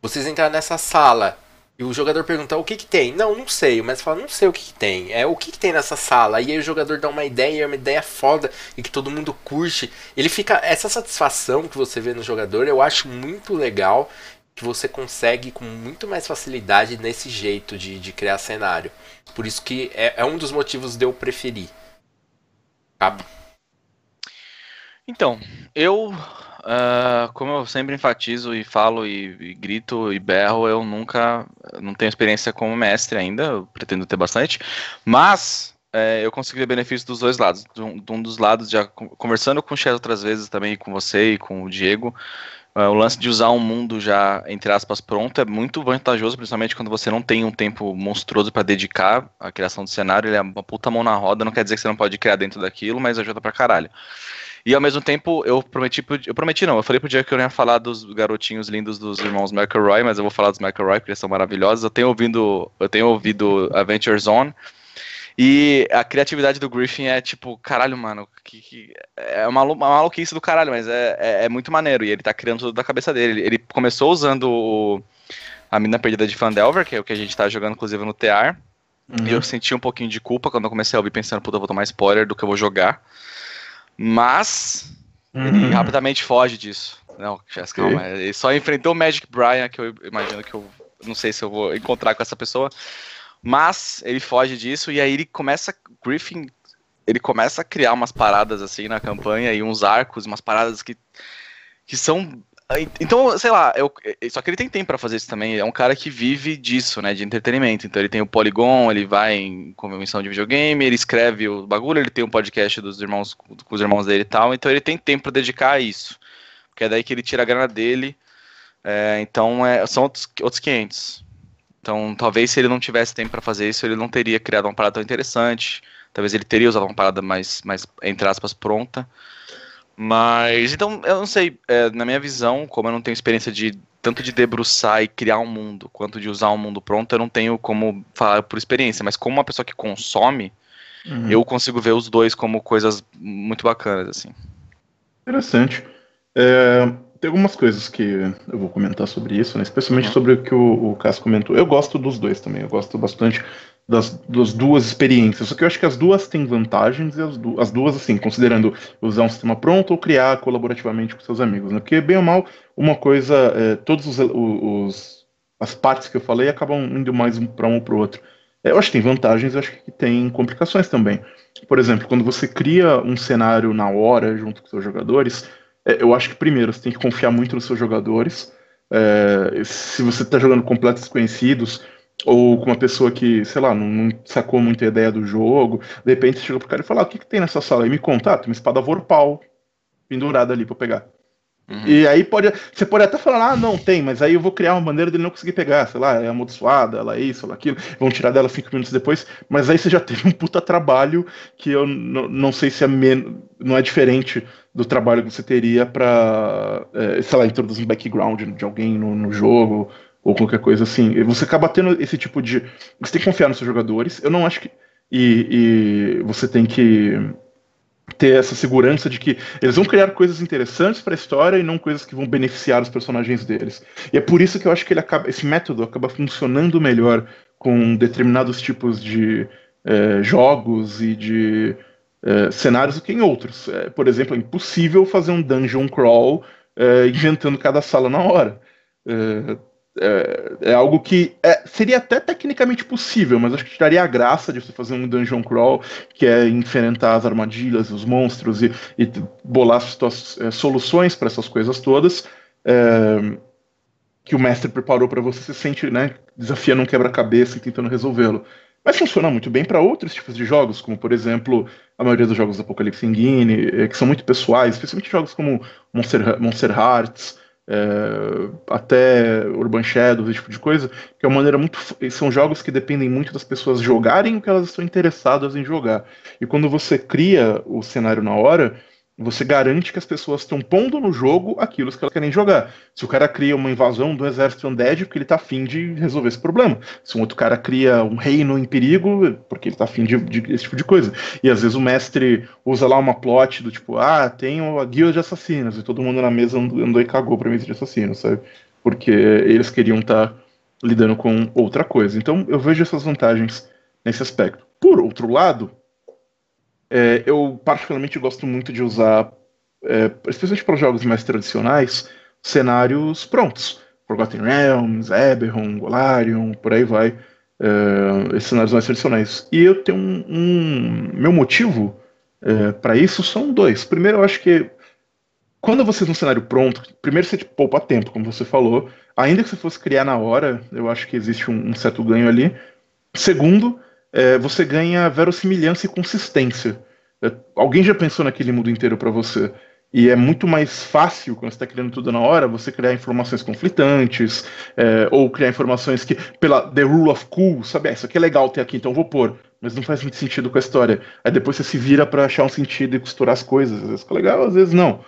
vocês entraram nessa sala, e o jogador pergunta o que que tem? Não, não sei. Mestre fala, não sei o que, que tem. É o que, que tem nessa sala. E aí o jogador dá uma ideia, uma ideia foda e que todo mundo curte. Ele fica. Essa satisfação que você vê no jogador, eu acho muito legal. Que você consegue com muito mais facilidade nesse jeito de, de criar cenário. Por isso que é, é um dos motivos de eu preferir. Cabo.
Então, eu Uh, como eu sempre enfatizo e falo e, e, grito e berro, eu nunca não tenho experiência como mestre ainda, eu pretendo ter bastante, mas é, eu consigo ver benefícios dos dois lados. De um, de um dos lados, já conversando com o Chess outras vezes também, com você e com o Diego, uh, o lance de usar um mundo já, entre aspas, pronto é muito vantajoso, principalmente quando você não tem um tempo monstruoso para dedicar à criação do cenário, ele é uma puta mão na roda, não quer dizer que você não pode criar dentro daquilo, mas ajuda pra caralho. E ao mesmo tempo, eu prometi, eu prometi não, eu falei pro dia que eu ia falar dos garotinhos lindos dos irmãos McElroy, mas eu vou falar dos McElroy porque eles são maravilhosos. Eu tenho ouvido, eu tenho ouvido Adventure Zone. E a criatividade do Griffin é tipo, caralho, mano, que, que é uma, uma maluquice do caralho, mas é, é, é, muito maneiro. E ele tá criando tudo da cabeça dele. Ele, ele começou usando o, a Mina Perdida de Fandelver, que é o que a gente tá jogando, inclusive, no TR. Uhum. E eu senti um pouquinho de culpa quando eu comecei a ouvir pensando, puta, eu vou tomar spoiler do que eu vou jogar. Mas uhum. ele rapidamente foge disso. Não, Jess, calma. Ele só enfrentou o Magic Brian, que eu imagino que eu não sei se eu vou encontrar com essa pessoa. Mas ele foge disso e aí ele começa. Griffin. Ele começa a criar umas paradas assim na campanha e uns arcos, umas paradas que, que são então, sei lá, eu, só que ele tem tempo para fazer isso também. É um cara que vive disso, né, de entretenimento. Então ele tem o Polygon, ele vai em convenção de videogame, ele escreve o bagulho, ele tem um podcast dos irmãos com os irmãos dele e tal. Então ele tem tempo para dedicar a isso, porque é daí que ele tira a grana dele. É, então é, são outros, outros 500. Então talvez se ele não tivesse tempo para fazer isso, ele não teria criado uma parada tão interessante. Talvez ele teria usado uma parada mais, mais entre aspas, pronta. Mas, então, eu não sei, é, na minha visão, como eu não tenho experiência de tanto de debruçar e criar um mundo, quanto de usar um mundo pronto, eu não tenho como falar por experiência, mas como uma pessoa que consome, uhum. eu consigo ver os dois como coisas muito bacanas, assim.
Interessante. É, tem algumas coisas que eu vou comentar sobre isso, né? especialmente uhum. sobre o que o, o Cássio comentou. Eu gosto dos dois também, eu gosto bastante das, das, duas experiências. Só que eu acho que as duas têm vantagens e as, du as duas, assim, considerando usar um sistema pronto ou criar colaborativamente com seus amigos, né? Porque, bem ou mal, uma coisa, é, todos os, os, as partes que eu falei acabam indo mais para um ou para o outro. É, eu acho que tem vantagens, eu acho que tem complicações também. Por exemplo, quando você cria um cenário na hora junto com seus jogadores, é, eu acho que primeiro você tem que confiar muito nos seus jogadores. É, se você está jogando completos desconhecidos, ou com uma pessoa que, sei lá, não, não, sacou muito a ideia do jogo, de repente você chega pro cara e fala, ah, o que, que tem nessa sala? E me conta, ah, tem uma espada vorpal pendurada ali pra pegar. Uhum. E aí pode. Você pode até falar, ah, não, tem, mas aí eu vou criar uma maneira dele não conseguir pegar, sei lá, é amaldiçoada, ela é isso, ela é aquilo, vão tirar dela cinco minutos depois, mas aí você já teve um puta trabalho que eu não sei se é men não é diferente do trabalho que você teria pra, é, sei lá, introduzir um background de alguém no, no jogo, ou qualquer coisa assim. Você acaba tendo esse tipo de. Você tem que confiar nos seus jogadores. Eu não acho que. E, e você tem que ter essa segurança de que eles vão criar coisas interessantes para a história e não coisas que vão beneficiar os personagens deles. E é por isso que eu acho que ele acaba, esse método acaba funcionando melhor com determinados tipos de é, jogos e de é, cenários do que em outros. É, por exemplo, é impossível fazer um dungeon crawl é, inventando cada sala na hora. É, é, é, algo que é, seria até tecnicamente possível, mas acho que tiraria a graça de você fazer um dungeon crawl, que é enfrentar as armadilhas, os monstros e, e bolar é, soluções para essas coisas todas. É, que o mestre preparou para você, se sente né, desafiando um quebra-cabeça e tentando resolvê-lo. Mas funciona muito bem para outros tipos de jogos, como por exemplo a maioria dos jogos do Apocalipse Engine, é, que são muito pessoais, especialmente jogos como Monster, Monster Hearts, é, até Urban Shadows, esse tipo de coisa, que é uma maneira muito. São jogos que dependem muito das pessoas jogarem o que elas estão interessadas em jogar. E quando você cria o cenário na hora, você garante que as pessoas estão pondo no jogo aquilo que elas querem jogar. Se o cara cria uma invasão do exército undead, porque ele tá afim de resolver esse problema. Se um outro cara cria um reino em perigo, porque ele tá afim de, de esse tipo de coisa. E às vezes o mestre usa lá uma plot do tipo, ah, tem a guilda de assassinos, e todo mundo na mesa andou e cagou pra mesa de assassinos, sabe? Porque eles queriam estar tá lidando com outra coisa. Então eu vejo essas vantagens nesse aspecto. Por outro lado, é, eu particularmente gosto muito de usar, é, especialmente para jogos mais tradicionais, cenários prontos. Forgotten Realms, Eberron, Golarion, por aí vai. É, esses cenários mais tradicionais. E eu tenho um. um meu motivo é, para isso são dois. Primeiro, eu acho que quando você tem um cenário pronto, primeiro você te poupa tempo, como você falou. Ainda que você fosse criar na hora, eu acho que existe um, um certo ganho ali. Segundo, é, você ganha verossimilhança e consistência. É, alguém já pensou naquele mundo inteiro para você. E é muito mais fácil, quando você está criando tudo na hora, você criar informações conflitantes, é, ou criar informações que, pela The Rule of Cool, sabe, ah, isso aqui é legal ter aqui, então vou pôr, mas não faz muito sentido com a história. Aí depois você se vira para achar um sentido e costurar as coisas. Às vezes fica legal, às vezes não.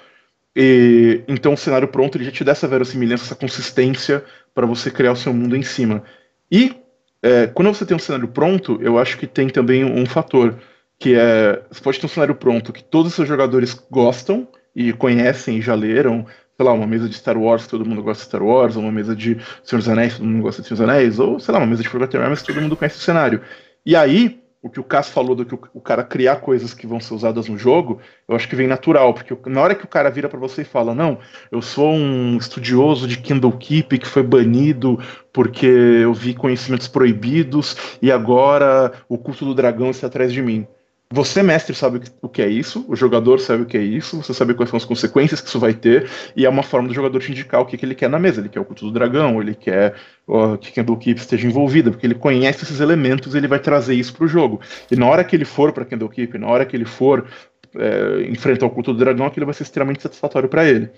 E, então o cenário pronto ele já te dá essa verossimilhança, essa consistência para você criar o seu mundo em cima. E é, quando você tem um cenário pronto, eu acho que tem também um fator, que é, você pode ter um cenário pronto que todos os seus jogadores gostam e conhecem e já leram, sei lá, uma mesa de Star Wars todo mundo gosta de Star Wars, ou uma mesa de Senhor dos Anéis todo mundo gosta de Senhor dos Anéis, ou, sei lá, uma mesa de Forgotten Realms todo mundo conhece o cenário. E aí, o que o Cass falou do que o, cara criar coisas que vão ser usadas no jogo, eu acho que vem natural, porque na hora que o cara vira para você e fala, não, eu sou um estudioso de Candlekeep que foi banido porque eu vi conhecimentos proibidos e agora o culto do dragão está atrás de mim. Você, mestre, sabe o que é isso, o jogador sabe o que é isso, você sabe quais são as consequências que isso vai ter, e é uma forma do jogador te indicar o que, que ele quer na mesa. Ele quer o culto do dragão, ele quer ó, que Candlekeep esteja envolvida, porque ele conhece esses elementos ele vai trazer isso para o jogo. E na hora que ele for para Candlekeep, na hora que ele for é, enfrentar o culto do dragão, aquilo vai ser extremamente satisfatório para ele.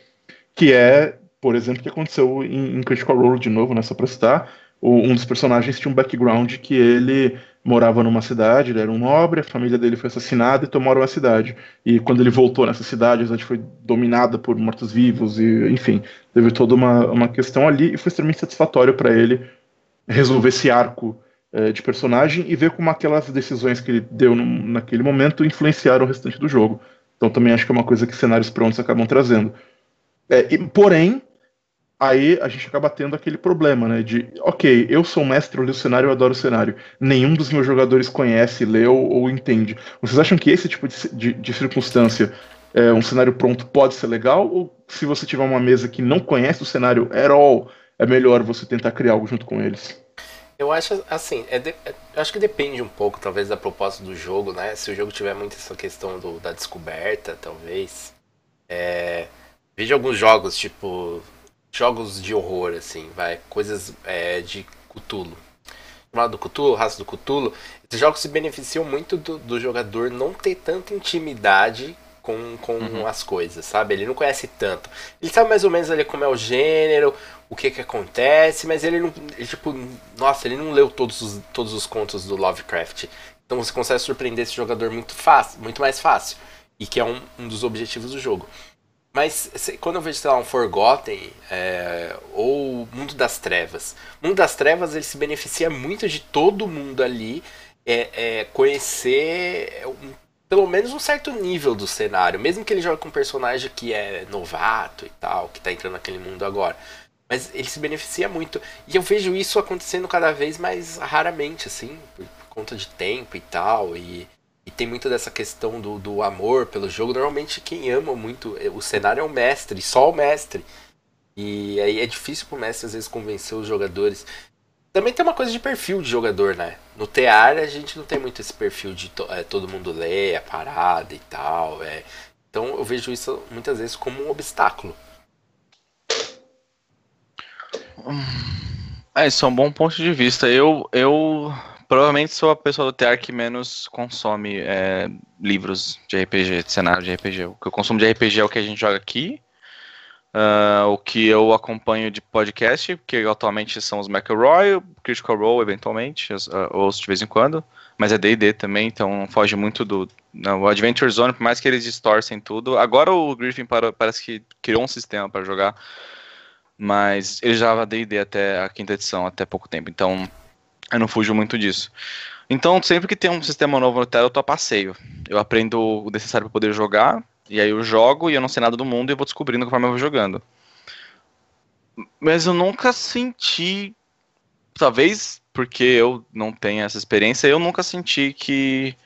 Que é, por exemplo, o que aconteceu em, em Critical Role de novo, né, só pra citar, o, um dos personagens tinha um background que ele morava numa cidade, ele era um nobre, a família dele foi assassinada e tomaram a cidade. E quando ele voltou nessa cidade, a cidade foi dominada por mortos-vivos e, enfim, teve toda uma, uma questão ali e foi extremamente satisfatório para ele resolver esse arco é, de personagem e ver como aquelas decisões que ele deu no, naquele momento influenciaram o restante do jogo. Então também acho que é uma coisa que cenários prontos acabam trazendo. É, e, porém, aí a gente acaba tendo aquele problema, né? De, ok, eu sou mestre, eu li o cenário, eu adoro o cenário. Nenhum dos meus jogadores conhece, leu ou entende. Vocês acham que esse tipo de, de, de circunstância, é, um cenário pronto, pode ser legal? Ou se você tiver uma mesa que não conhece o cenário at all, é melhor você tentar criar algo junto com eles?
Eu acho assim, é de, é, eu acho que depende um pouco, talvez, da proposta do jogo, né? Se o jogo tiver muito essa questão do, da descoberta, talvez. É, veja alguns jogos, tipo jogos de horror, assim, vai, coisas é, de Cthulhu. Chamado do Cthulhu, raça do Cthulhu, esses jogos se beneficiam muito do, do jogador não ter tanta intimidade com, com uhum. as coisas, sabe? Ele não conhece tanto. Ele sabe mais ou menos ali como é o gênero, o que que acontece, mas ele não. Ele, tipo, nossa, ele não leu todos os, todos os contos do Lovecraft. Então você consegue surpreender esse jogador muito fácil, muito mais fácil. E que é um, um dos objetivos do jogo. Mas quando eu vejo, sei lá, um Forgotten é, ou Mundo das Trevas, Mundo das Trevas ele se beneficia muito de todo mundo ali é, é, conhecer um, pelo menos um certo nível do cenário, mesmo que ele jogue com um personagem que é novato e tal, que está entrando naquele mundo agora. Mas ele se beneficia muito. E eu vejo isso acontecendo cada vez mais raramente, assim, por, por conta de tempo e tal. E e tem muito dessa questão do, do amor pelo jogo. Normalmente quem ama muito é, o cenário é o mestre, só o mestre. E aí é difícil pro mestre às vezes convencer os jogadores. Também tem uma coisa de perfil de jogador, né? No TR a gente não tem muito esse perfil de to é, todo mundo lê a parada e tal. É. Então eu vejo isso muitas vezes como um obstáculo.
É, isso é um bom ponto de vista. Eu, eu provavelmente sou a pessoa do TR que menos consome é, livros de RPG, de cenário de RPG. O que eu consumo de RPG é o que a gente joga aqui. Uh, o que eu acompanho de podcast, que atualmente são os McElroy, Critical Role, eventualmente, uh, ouço de vez em quando, mas é D&D também, então foge muito do... Não, o Adventure Zone, por mais que eles distorcem tudo, agora o Griffin parece que criou um sistema para jogar, mas ele já D&D até a quinta edição, até pouco tempo, então eu não fujo muito disso. Então, sempre que tem um sistema novo no Terra, eu tô a passeio. Eu aprendo o necessário para poder jogar, e aí eu jogo e eu não sei nada do mundo e eu vou descobrindo conforme eu vou jogando. Mas eu nunca senti. Talvez porque eu não tenho essa experiência, eu nunca senti que.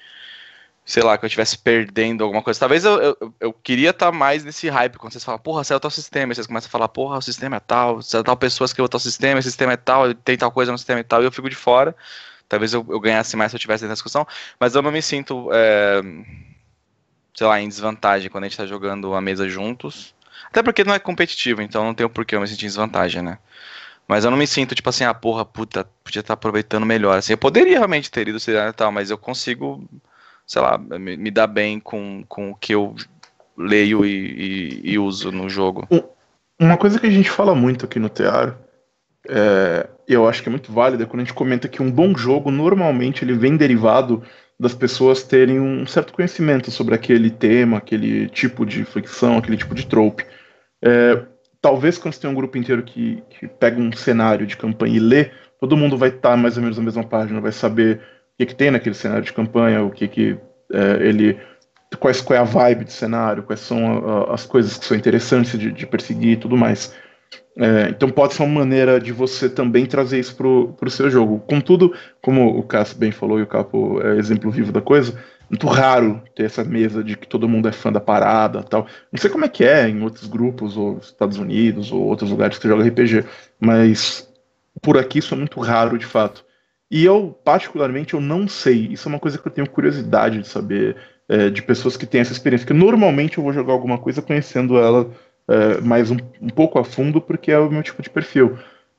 Sei lá, que eu estivesse perdendo alguma coisa. Talvez eu, eu, eu queria estar tá mais nesse hype, quando vocês falam, porra, saiu tal sistema, e vocês começam a falar, porra, o sistema é tal, saiu tal pessoas que eu tal sistema, esse sistema é tal, tem tal coisa no sistema e tal, e eu fico de fora. Talvez eu, eu ganhasse mais se eu tivesse nessa discussão, mas eu não me sinto. É sei lá, em desvantagem quando a gente tá jogando a mesa juntos. Até porque não é competitivo, então não tem o porquê eu me sentir em desvantagem, né? Mas eu não me sinto, tipo assim, ah, porra, puta, podia estar tá aproveitando melhor. Assim, eu poderia realmente ter ido e tal, mas eu consigo, sei lá, me, me dar bem com, com o que eu leio e, e, e uso no jogo.
Uma coisa que a gente fala muito aqui no Teatro, é, eu acho que é muito válida, quando a gente comenta que um bom jogo, normalmente, ele vem derivado das pessoas terem um certo conhecimento sobre aquele tema, aquele tipo de ficção, aquele tipo de trope. É, talvez quando você tem um grupo inteiro que, que pega um cenário de campanha e lê, todo mundo vai estar tá mais ou menos na mesma página, vai saber que, que tem naquele cenário de campanha, o que, que é, ele. Quais, qual é a vibe do cenário, quais são a, as coisas que são interessantes de, de perseguir e tudo mais. É, então pode ser uma maneira de você também trazer isso pro, pro seu jogo. Contudo, como o Cássio bem falou e o Capo é exemplo vivo da coisa, muito raro ter essa mesa de que todo mundo é fã da parada tal. Não sei como é que é em outros grupos, ou Estados Unidos, ou outros lugares que joga RPG, mas por aqui isso é muito raro de fato. E eu, particularmente, eu não sei. Isso é uma coisa que eu tenho curiosidade de saber é, de pessoas que têm essa experiência. Porque normalmente eu vou jogar alguma coisa conhecendo ela é, mais um, um, pouco a fundo, porque é o meu tipo de perfil.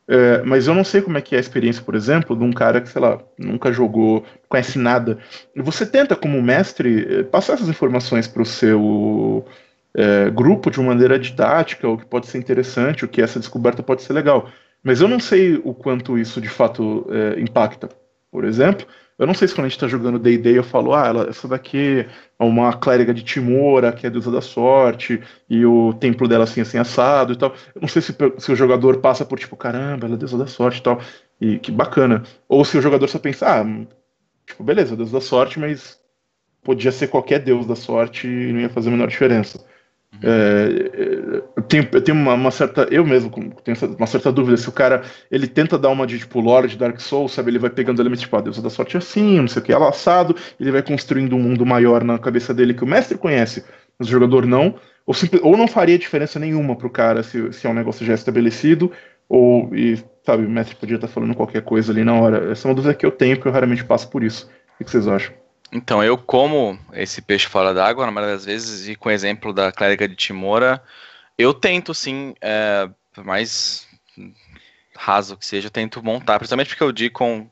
É, mas eu não sei como é que é a experiência, por exemplo, de um cara que, sei lá, nunca jogou, conhece nada. Você tenta, como mestre, é, passar essas informações para o seu é, grupo de uma maneira didática, o que pode ser interessante, o que essa descoberta pode ser legal. Mas eu não sei o quanto isso de fato é, impacta. Por exemplo, eu não sei se quando a gente tá jogando D&D eu falo, ah, ela, essa daqui é uma clériga de Timora, que é a deusa da sorte, e o templo dela assim, assim, assado e tal. Eu não sei se, se o jogador passa por tipo, caramba, ela é deusa da sorte e tal, e que bacana. Ou se o jogador só pensa, ah, tipo, beleza, deus da sorte, mas podia ser qualquer deus da sorte e não ia fazer a menor diferença. É, eu tenho, eu tenho uma, uma, certa. Eu mesmo tenho uma certa dúvida se o cara ele tenta dar uma de tipo Lord Dark Souls, sabe? Ele vai pegando elementos tipo, a ah, deusa da sorte é assim, não sei o que, ela assado, ele vai construindo um mundo maior na cabeça dele que o mestre conhece, mas o jogador não. Ou, simples, ou não faria diferença nenhuma pro cara se, se é um negócio já estabelecido, ou, e, sabe, o mestre podia estar falando qualquer coisa ali na hora. Essa é uma dúvida que eu tenho, porque eu raramente passo por isso. O que vocês acham?
Então, eu como esse peixe fora d'água, na maioria das vezes, e com o exemplo da clériga de Timora, eu tento, sim, é, por mais raso que seja, eu tento montar, principalmente porque o Deacon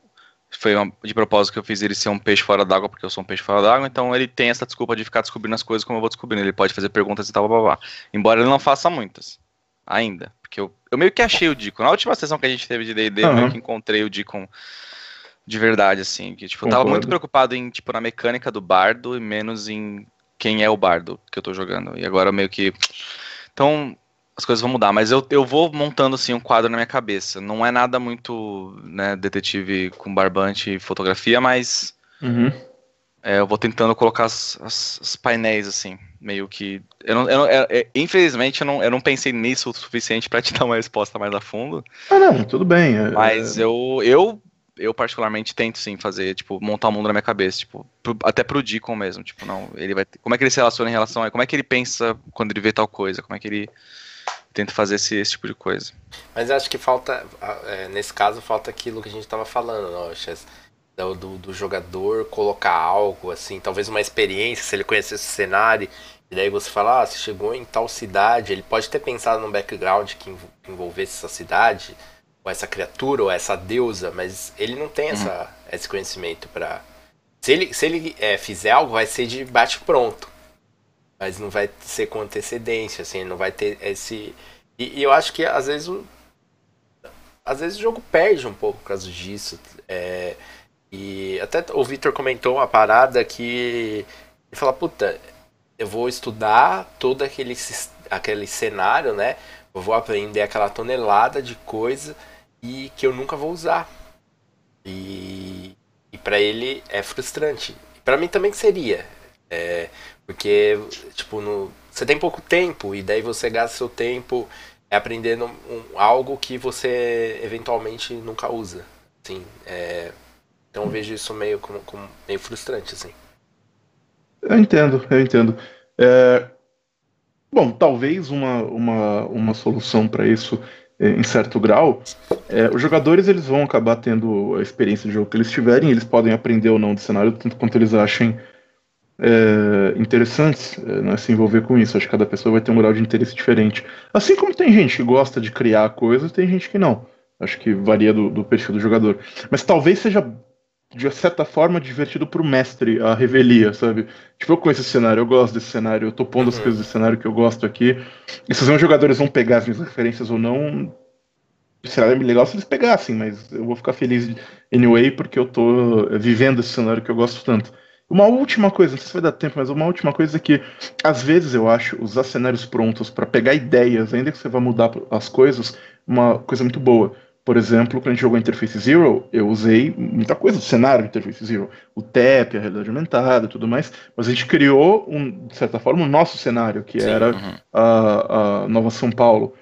foi uma, de propósito que eu fiz ele ser um peixe fora d'água, porque eu sou um peixe fora d'água, então ele tem essa desculpa de ficar descobrindo as coisas como eu vou descobrindo. Ele pode fazer perguntas e tal, blá, blá, blá. Embora ele não faça muitas, ainda. Porque eu, eu meio que achei o Deacon. Na última sessão que a gente teve de D&D, uhum. eu meio que encontrei o Deacon de verdade, assim. Que, tipo, eu tava muito preocupado em, tipo, na mecânica do bardo e menos em quem é o bardo que eu tô jogando. E agora meio que. Então, as coisas vão mudar, mas eu, eu vou montando assim um quadro na minha cabeça. Não é nada muito, né, detetive com barbante e fotografia, mas uhum. é, eu vou tentando colocar as, as, os painéis assim, meio que. Eu não, eu não, é, é, infelizmente eu não, eu não pensei nisso o suficiente para te dar uma resposta mais a fundo.
Ah, não, tudo bem.
É, mas eu, eu eu particularmente tento sim fazer, tipo, montar o um mundo na minha cabeça, tipo, pro, até pro Deacon mesmo, tipo, não, ele vai, como é que ele se relaciona em relação a, como é que ele pensa quando ele vê tal coisa, como é que ele tenta fazer esse, esse tipo de coisa.
Mas acho que falta, é, nesse caso, falta aquilo que a gente tava falando, não, do, do, do, jogador colocar algo, assim, talvez uma experiência, se ele conhecesse o cenário, e daí você fala, ah, você chegou em tal cidade, ele pode ter pensado num background que envolvesse essa cidade, ou essa criatura, ou essa deusa, mas ele não tem essa, esse conhecimento para Se ele, se ele é, fizer algo, vai ser de bate-pronto. Mas não vai ser com antecedência, assim, não vai ter esse, E, e, eu acho que às vezes o. Às vezes o jogo perde um pouco por causa disso. É, e até o Victor comentou uma parada que. Ele fala, puta, eu vou estudar todo aquele, aquele cenário, né? Eu vou aprender aquela tonelada de coisa e que eu nunca vou usar. E, e para ele é frustrante. Para mim também seria. É, porque, tipo, no, você tem pouco tempo e daí você gasta seu tempo aprendendo um, algo que você eventualmente nunca usa. Assim, é, então vejo isso meio, como, como, meio frustrante, assim.
Eu entendo, eu entendo. É, bom, talvez uma, uma, uma solução para isso em certo grau, é, os jogadores eles vão acabar tendo a experiência de jogo que eles tiverem, eles podem aprender ou não do cenário, tanto quanto eles achem é, interessantes é, né, se envolver com isso. Acho que cada pessoa vai ter um grau de interesse diferente. Assim como tem gente que gosta de criar coisas, tem gente que não. Acho que varia do, do perfil do jogador. Mas talvez seja de certa forma divertido pro mestre a revelia, sabe? Tipo, eu conheço esse cenário, eu gosto desse cenário, eu tô pondo uhum. as coisas desse cenário que eu gosto aqui. E se os meus jogadores vão pegar as minhas referências ou não, seria legal se eles pegassem, mas eu vou ficar feliz anyway porque eu tô vivendo esse cenário que eu gosto tanto. Uma última coisa, não sei se vai dar tempo, mas uma última coisa é que, às vezes, eu acho usar cenários prontos para pegar ideias, ainda que você vá mudar as coisas, uma coisa muito boa. Por exemplo, quando a gente jogou Interface Zero, eu usei muita coisa do cenário do Interface Zero. O TEP, a realidade aumentada e tudo mais. Mas a gente criou, um, de certa forma, o nosso cenário, que Sim, era uhum. a, a, Nova São Paulo.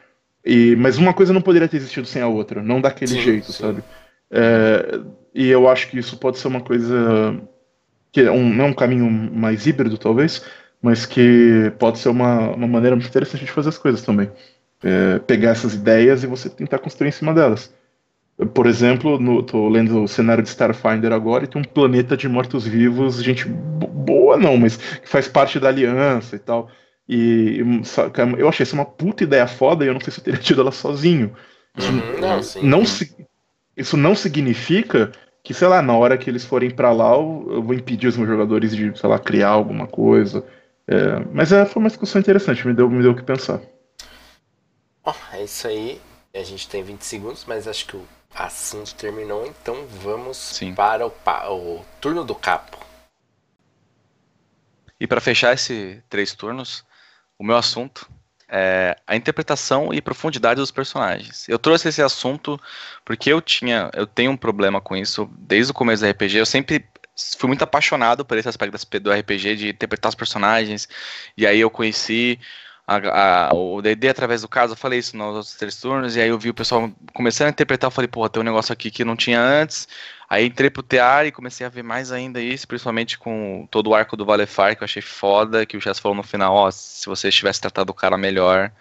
E, mas uma coisa não poderia ter existido sem a outra, não daquele sim, jeito, sim. sabe? É, e eu acho que isso pode ser uma coisa que é um, não é um caminho mais híbrido, talvez, mas que pode ser uma, uma maneira muito interessante de fazer as coisas também é, pegar essas ideias e você tentar construir em cima delas. Por exemplo, no, tô lendo o cenário de Starfinder agora e tem um planeta de mortos-vivos, gente boa não, mas que faz parte da aliança e tal. E eu achei isso uma puta ideia foda e eu não sei se eu teria tido ela sozinho. Isso uhum, não, sim, não, isso não significa que, sei lá, na hora que eles forem para lá, eu, vou impedir os meus jogadores de, sei lá, criar alguma coisa. É, mas é, foi uma discussão interessante, me deu, me deu o que pensar.
Bom, é isso aí. A gente tem 20 segundos, mas acho que o assunto terminou, então vamos Sim. para o, o turno do capo.
E para fechar esses três turnos, o meu assunto é a interpretação e profundidade dos personagens. Eu trouxe esse assunto porque eu tinha, eu tenho um problema com isso desde o começo do RPG. Eu sempre fui muito apaixonado por esse aspecto do RPG de interpretar os personagens. E aí eu conheci a, a, o D&D através do caso, eu falei isso nos outros três turnos, e aí eu vi o pessoal começando a interpretar, eu falei, porra, tem um negócio aqui que não tinha antes, aí entrei pro tear e comecei a ver mais ainda isso, principalmente com todo o arco do Valefar, que eu achei foda, que o Chess falou no final, ó, se você tivesse tratado o cara melhor,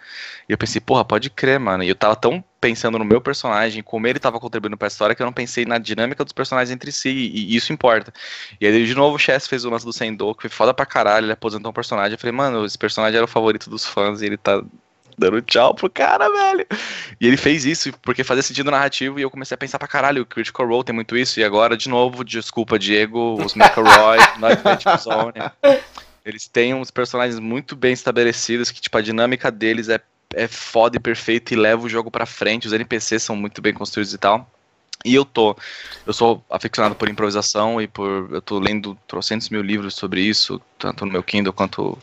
e eu pensei, porra, pode crer, mano, e eu tava tão pensando no meu personagem, como ele estava contribuindo para a história, que eu não pensei na dinâmica dos personagens entre si, e, isso importa. E aí, de novo, o Chess fez o lance do Sendo, que foi foda pra caralho, ele aposentou um personagem, eu falei, mano, esse personagem era o favorito dos fãs, e ele tá dando tchau pro cara, velho. E ele fez isso porque fazia sentido narrativo e eu comecei a pensar pra caralho, o Critical Role tem muito isso, e agora, de novo, desculpa, Diego, os McElroy, Not Zone. Eles têm uns personagens muito bem estabelecidos, que, tipo, a dinâmica deles é é foda e perfeito e leva o jogo para frente. Os NPCs são muito bem construídos e tal. E eu tô, eu sou aficionado por improvisação e por, eu tô lendo trocentos mil livros sobre isso, tanto no meu Kindle quanto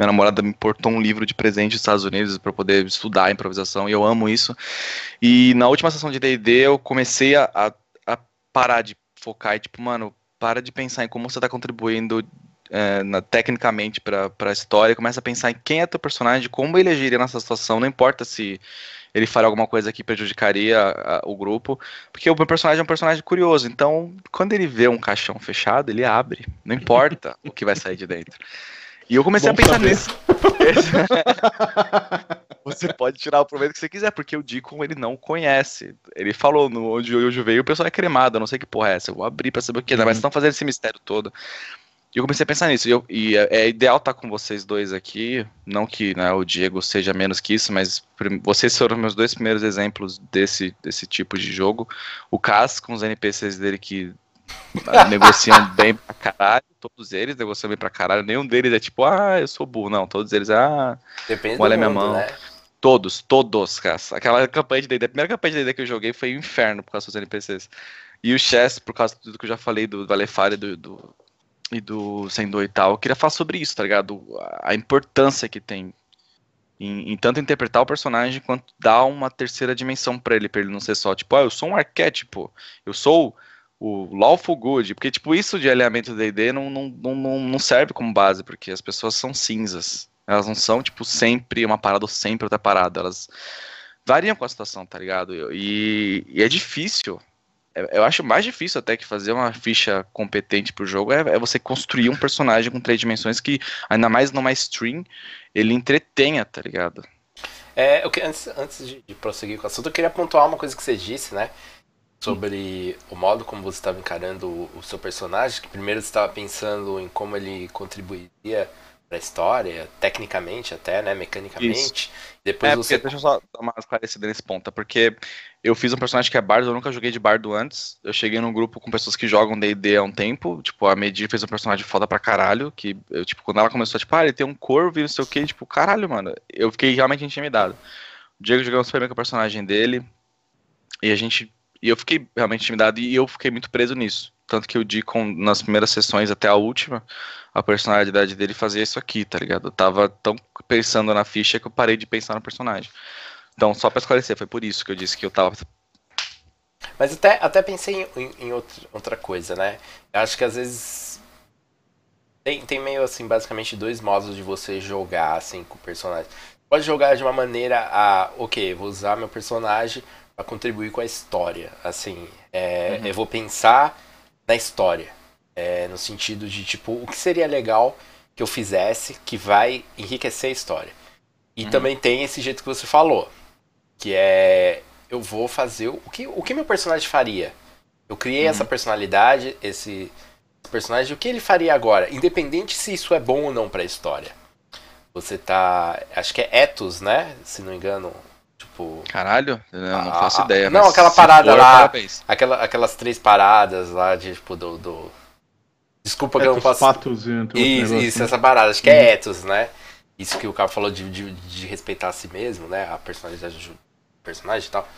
minha namorada me importou um livro de presente dos Estados Unidos para poder estudar a improvisação e eu amo isso. E na última sessão de D&D eu comecei a, a, a parar de focar e tipo, mano, para de pensar em como você está contribuindo é, na, tecnicamente para a história, começa a pensar em quem é teu personagem, como ele agiria nessa situação, não importa se ele faria alguma coisa que prejudicaria a, o grupo, porque o meu personagem é um personagem curioso, então quando ele vê um caixão fechado, ele abre, não importa o que vai sair de dentro. E eu comecei Bom a pensar saber. nisso. você pode tirar o proveito que você quiser, porque o Deacon ele não conhece. Ele falou no onde hoje veio, o pessoal é cremado, eu não sei que porra é essa. Eu vou abrir pra saber o que é, uhum. mas estão fazendo esse mistério todo. E eu comecei a pensar nisso. E, eu, e é, é, ideal estar com vocês dois aqui. Não que né, o Diego seja menos que isso, mas vocês foram meus dois primeiros exemplos desse, desse tipo de jogo. O Cas com os NPCs dele que negociam bem pra caralho. Todos eles negociam bem pra caralho. Nenhum deles é tipo, ah, eu sou burro. Não, todos eles, ah,
Depende olha minha mundo, mão. Né?
Todos, todos, cara. Aquela campanha de D&D, a primeira campanha de D&D que eu joguei foi um inferno por causa dos NPCs. E o Chess, por causa do que eu já falei do Valefari do, do, e do Sendo e tal, eu queria falar sobre isso, tá ligado? A importância que tem em, em, tanto interpretar o personagem quanto dar uma terceira dimensão para ele, para ele não ser só tipo, ah, eu sou um arquétipo, eu sou o lawful good, porque tipo isso de alinhamento D&D não, não, não, não serve como base, porque as pessoas são cinzas, elas não são tipo sempre uma parada ou sempre outra parada, elas variam com a situação, tá ligado? E, e é difícil é, eu acho mais difícil até que fazer uma ficha competente pro jogo é, é, você construir um personagem com três dimensões que, ainda mais numa stream, ele entretenha, tá ligado?
É, eu antes, antes de, de, prosseguir com o assunto, eu queria pontuar uma coisa que você disse, né? Sobre o modo como você estava encarando o, o seu personagem, que primeiro você estava pensando em como ele contribuiria pra história, tecnicamente até, né? Mecanicamente. Isso.
Depois é, você. Deixa eu só dar uma esclarecida nesse ponto, tá? porque eu fiz um personagem que é bardo, eu nunca joguei de bardo antes. Eu cheguei num grupo com pessoas que jogam D&D há um tempo, tipo, a Medir fez um personagem foda pra caralho, que eu, tipo, quando ela começou, tipo, ah, ele tem um corvo e não sei o que, tipo, caralho, mano. Eu fiquei realmente intimidado. O Diego jogou super bem com o personagem dele, e a gente. E eu fiquei realmente intimidado e eu fiquei muito preso nisso. Tanto que o Deacon, nas primeiras sessões até a última, a personalidade dele fazia isso aqui, tá ligado? Eu tava tão pensando na ficha que eu parei de pensar no personagem. Então, só pra esclarecer, foi por isso que eu disse que eu tava.
Mas até, até pensei em, em outra coisa, né? Acho que às vezes. Tem, tem meio assim, basicamente, dois modos de você jogar assim com o personagem. Pode jogar de uma maneira a, ok, vou usar meu personagem para contribuir com a história. Assim, é, uhum. eu vou pensar na história. É, no sentido de, tipo, o que seria legal que eu fizesse que vai enriquecer a história. E uhum. também tem esse jeito que você falou, que é eu vou fazer o que, o que meu personagem faria. Eu criei uhum. essa personalidade, esse personagem, o que ele faria agora, independente se isso é bom ou não para a história. Você tá, acho que é ethos, né? Se não me engano, tipo.
Caralho, eu não faço ideia.
Não, aquela parada for, lá, aquela, aquelas três paradas lá de tipo do, do Desculpa que eu não posso.
Patos
isso, isso, essa parada. Acho que é uhum. ethos, né? Isso que o cara falou de, de, de, respeitar a si mesmo, né? A personalidade do personagem e tal.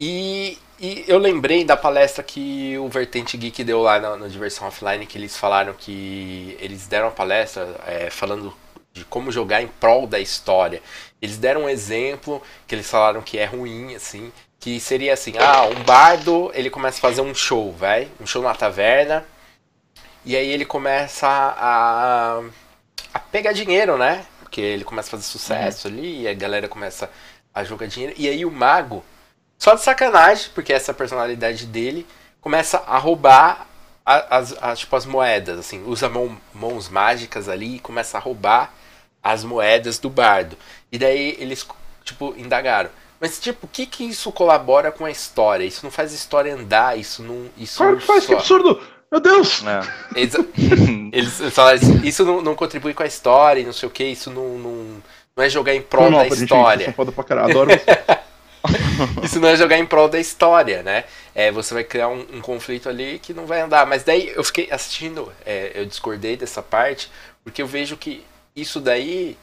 E, e eu lembrei da palestra que o Vertente Geek deu lá na, na Diversão Offline, que eles falaram que eles deram uma palestra é, falando de como jogar em prol da história. Eles deram um exemplo que eles falaram que é ruim, assim, que seria assim, ah, um bardo, ele começa a fazer um show, vai, um show na taverna, e aí ele começa a, a pegar dinheiro, né? Porque ele começa a fazer sucesso uhum. ali, e a galera começa a jogar dinheiro. E aí o mago, só de sacanagem, porque essa personalidade dele, começa a roubar as, as, tipo, as moedas, assim, usa mão, mãos mágicas ali e começa a roubar as moedas do bardo. E daí eles, tipo, indagaram. Mas, tipo, o que que isso colabora com a história? Isso não faz a história andar, isso não... Isso
claro que faz, só... que absurdo! Meu Deus! É.
Eles, eles falaram assim, isso não, não, contribui com a história, não sei o que, isso não, não, não é jogar em prol não, da história. Gente, foda pra caralho, adoro isso não é jogar em prol da história, né? É, você vai criar um, um, conflito ali que não vai andar. Mas daí eu fiquei assistindo, é, eu discordei dessa parte, porque eu vejo que isso daí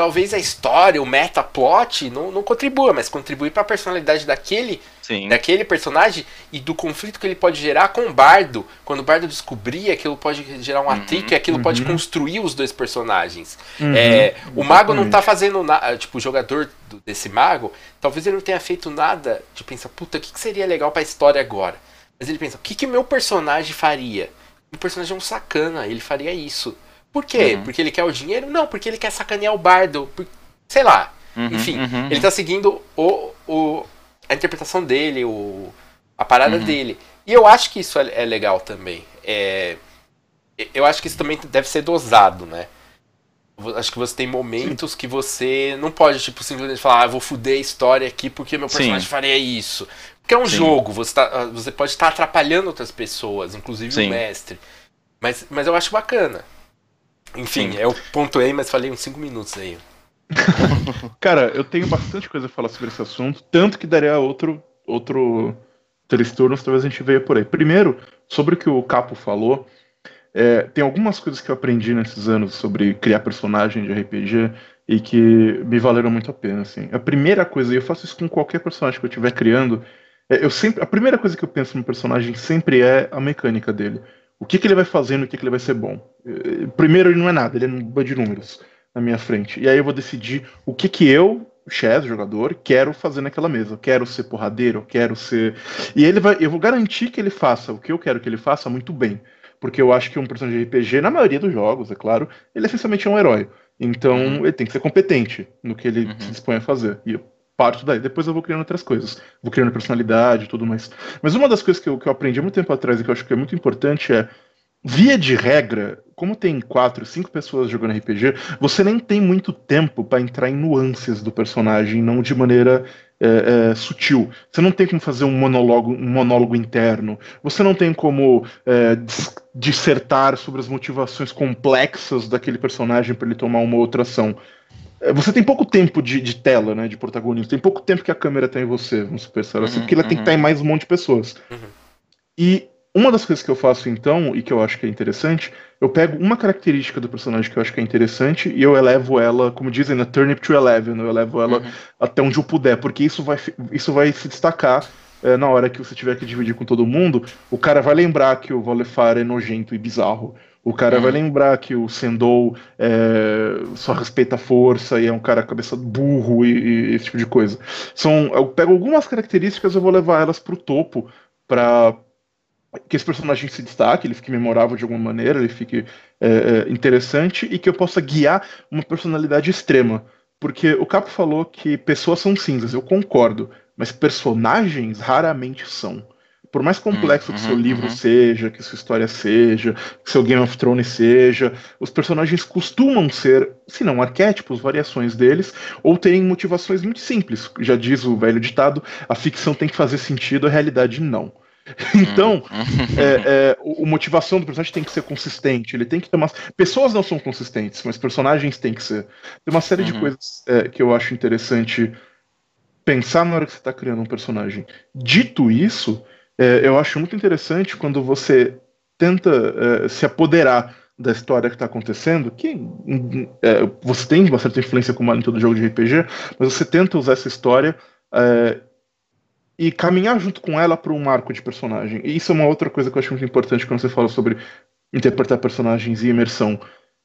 talvez a história, o metaplot não, não contribua, mas contribui para a personalidade daquele, Sim. daquele personagem e do conflito que ele pode gerar com o bardo. Quando o bardo descobrir, aquilo pode gerar um uhum, atrito e aquilo uhum. pode construir os dois personagens. Uhum, é, o mago não está fazendo nada, tipo, o jogador desse mago, talvez ele não tenha feito nada de pensar, puta, o que, que seria legal para a história agora? Mas ele pensa, o que, que meu personagem faria? O personagem é um sacana, ele faria isso. Por quê? Uhum. Porque ele quer o dinheiro? Não, porque ele quer sacanear o bardo. Por... Sei lá. Uhum, Enfim, uhum. ele tá seguindo o, o, a interpretação dele, o, a parada uhum. dele. E eu acho que isso é, é legal também. É, eu acho que isso também deve ser dosado, né? Acho que você tem momentos Sim. que você não pode, tipo, simplesmente falar, ah, vou fuder a história aqui porque meu personagem Sim. faria isso. Porque é um Sim. jogo, você, tá, você pode estar atrapalhando outras pessoas, inclusive o mestre. Mas, mas eu acho bacana. Enfim, Sim. eu pontuei, mas falei uns 5 minutos aí.
Cara, eu tenho bastante coisa a falar sobre esse assunto, tanto que daria outro, outro três turnos, talvez a gente veja por aí. Primeiro, sobre o que o Capo falou, é, tem algumas coisas que eu aprendi nesses anos sobre criar personagem de RPG, e que me valeram muito a pena, assim. A primeira coisa, e eu faço isso com qualquer personagem que eu estiver criando, é, eu sempre, a primeira coisa que eu penso no personagem sempre é a mecânica dele. O que, que ele vai fazer no que, que ele vai ser bom. É, primeiro, ele não é nada, ele é um banco de números na minha frente. E aí eu vou decidir o que, que eu, Chess, jogador, quero fazer naquela mesa. Eu quero ser porradeiro, eu quero ser. E ele vai. Eu vou garantir que ele faça o que eu quero que ele faça muito bem. Porque eu acho que um personagem de RPG, na maioria dos jogos, é claro, ele essencialmente é um herói. Então uhum. ele tem que ser competente no que ele uhum. se dispõe a fazer. E eu parto daí. Depois eu vou criando outras coisas. Vou criando personalidade e tudo mais. Mas uma das coisas que eu, que eu aprendi há muito tempo atrás e que eu acho que é muito importante é. Via de regra, como tem quatro, cinco pessoas jogando RPG, você nem tem muito tempo para entrar em nuances do personagem, não de maneira é, é, sutil. Você não tem como fazer um monólogo, um monólogo interno. Você não tem como é, dissertar sobre as motivações complexas daquele personagem para ele tomar uma outra ação. É, você tem pouco tempo de, de, tela, né, de protagonismo. Tem pouco tempo que a câmera tem em você, vamos pensar assim, uhum, porque ela uhum. tem que estar em mais um monte de pessoas. Uhum. E uma das coisas que eu faço então, e que eu acho que é interessante, eu pego uma característica do personagem que eu acho que é interessante e eu elevo ela, como dizem, na turnip to eleven, eu elevo ela uhum. até onde eu puder, porque isso vai, isso vai se destacar é, na hora que você tiver que dividir com todo mundo. O cara vai lembrar que o Volefar é nojento e bizarro. O cara uhum. vai lembrar que o Sendou é, só respeita a força e é um cara cabeça burro e, e, esse tipo de coisa. São, eu pego algumas características eu vou levar elas pro topo para que esse personagem se destaque, ele fique memorável de alguma maneira, ele fique é, é, interessante e que eu possa guiar uma personalidade extrema. Porque o Capo falou que pessoas são cinzas, eu concordo, mas personagens raramente são. Por mais complexo uhum, que seu uhum, livro uhum. seja, que sua história seja, que seu Game of Thrones seja, os personagens costumam ser, se não arquétipos, variações deles, ou terem motivações muito simples. Já diz o velho ditado: a ficção tem que fazer sentido, a realidade não. Então, uhum. é, é, a motivação do personagem tem que ser consistente. Ele tem que ter umas. Pessoas não são consistentes, mas personagens têm que ser. Tem uma série uhum. de coisas é, que eu acho interessante pensar na hora que você está criando um personagem. Dito isso, é, eu acho muito interessante quando você tenta é, se apoderar da história que está acontecendo, que é, você tem uma certa influência como em todo jogo de RPG, mas você tenta usar essa história e caminhar junto com ela para um arco de personagem. E isso é uma outra coisa que eu acho muito importante quando você fala sobre interpretar personagens e imersão,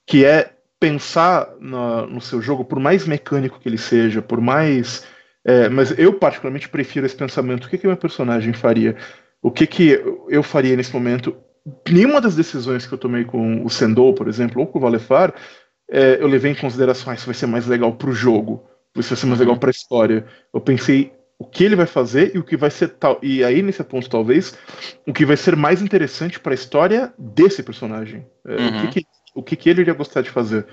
que é pensar na, no seu jogo, por mais mecânico que ele seja, por mais. É, mas eu, particularmente, prefiro esse pensamento. O que, que meu personagem faria? O que, que eu faria nesse momento? Nenhuma das decisões que eu tomei com o Sendou, por exemplo, ou com o Valefar, é, eu levei em consideração ah, isso vai ser mais legal para o jogo, isso vai ser mais legal uhum. para a história. Eu pensei o que ele vai fazer e o que vai ser tal. E aí, nesse ponto, talvez, o que vai ser mais interessante para a história desse personagem. É, uhum. O, que, que, o que, que, ele iria gostar de fazer.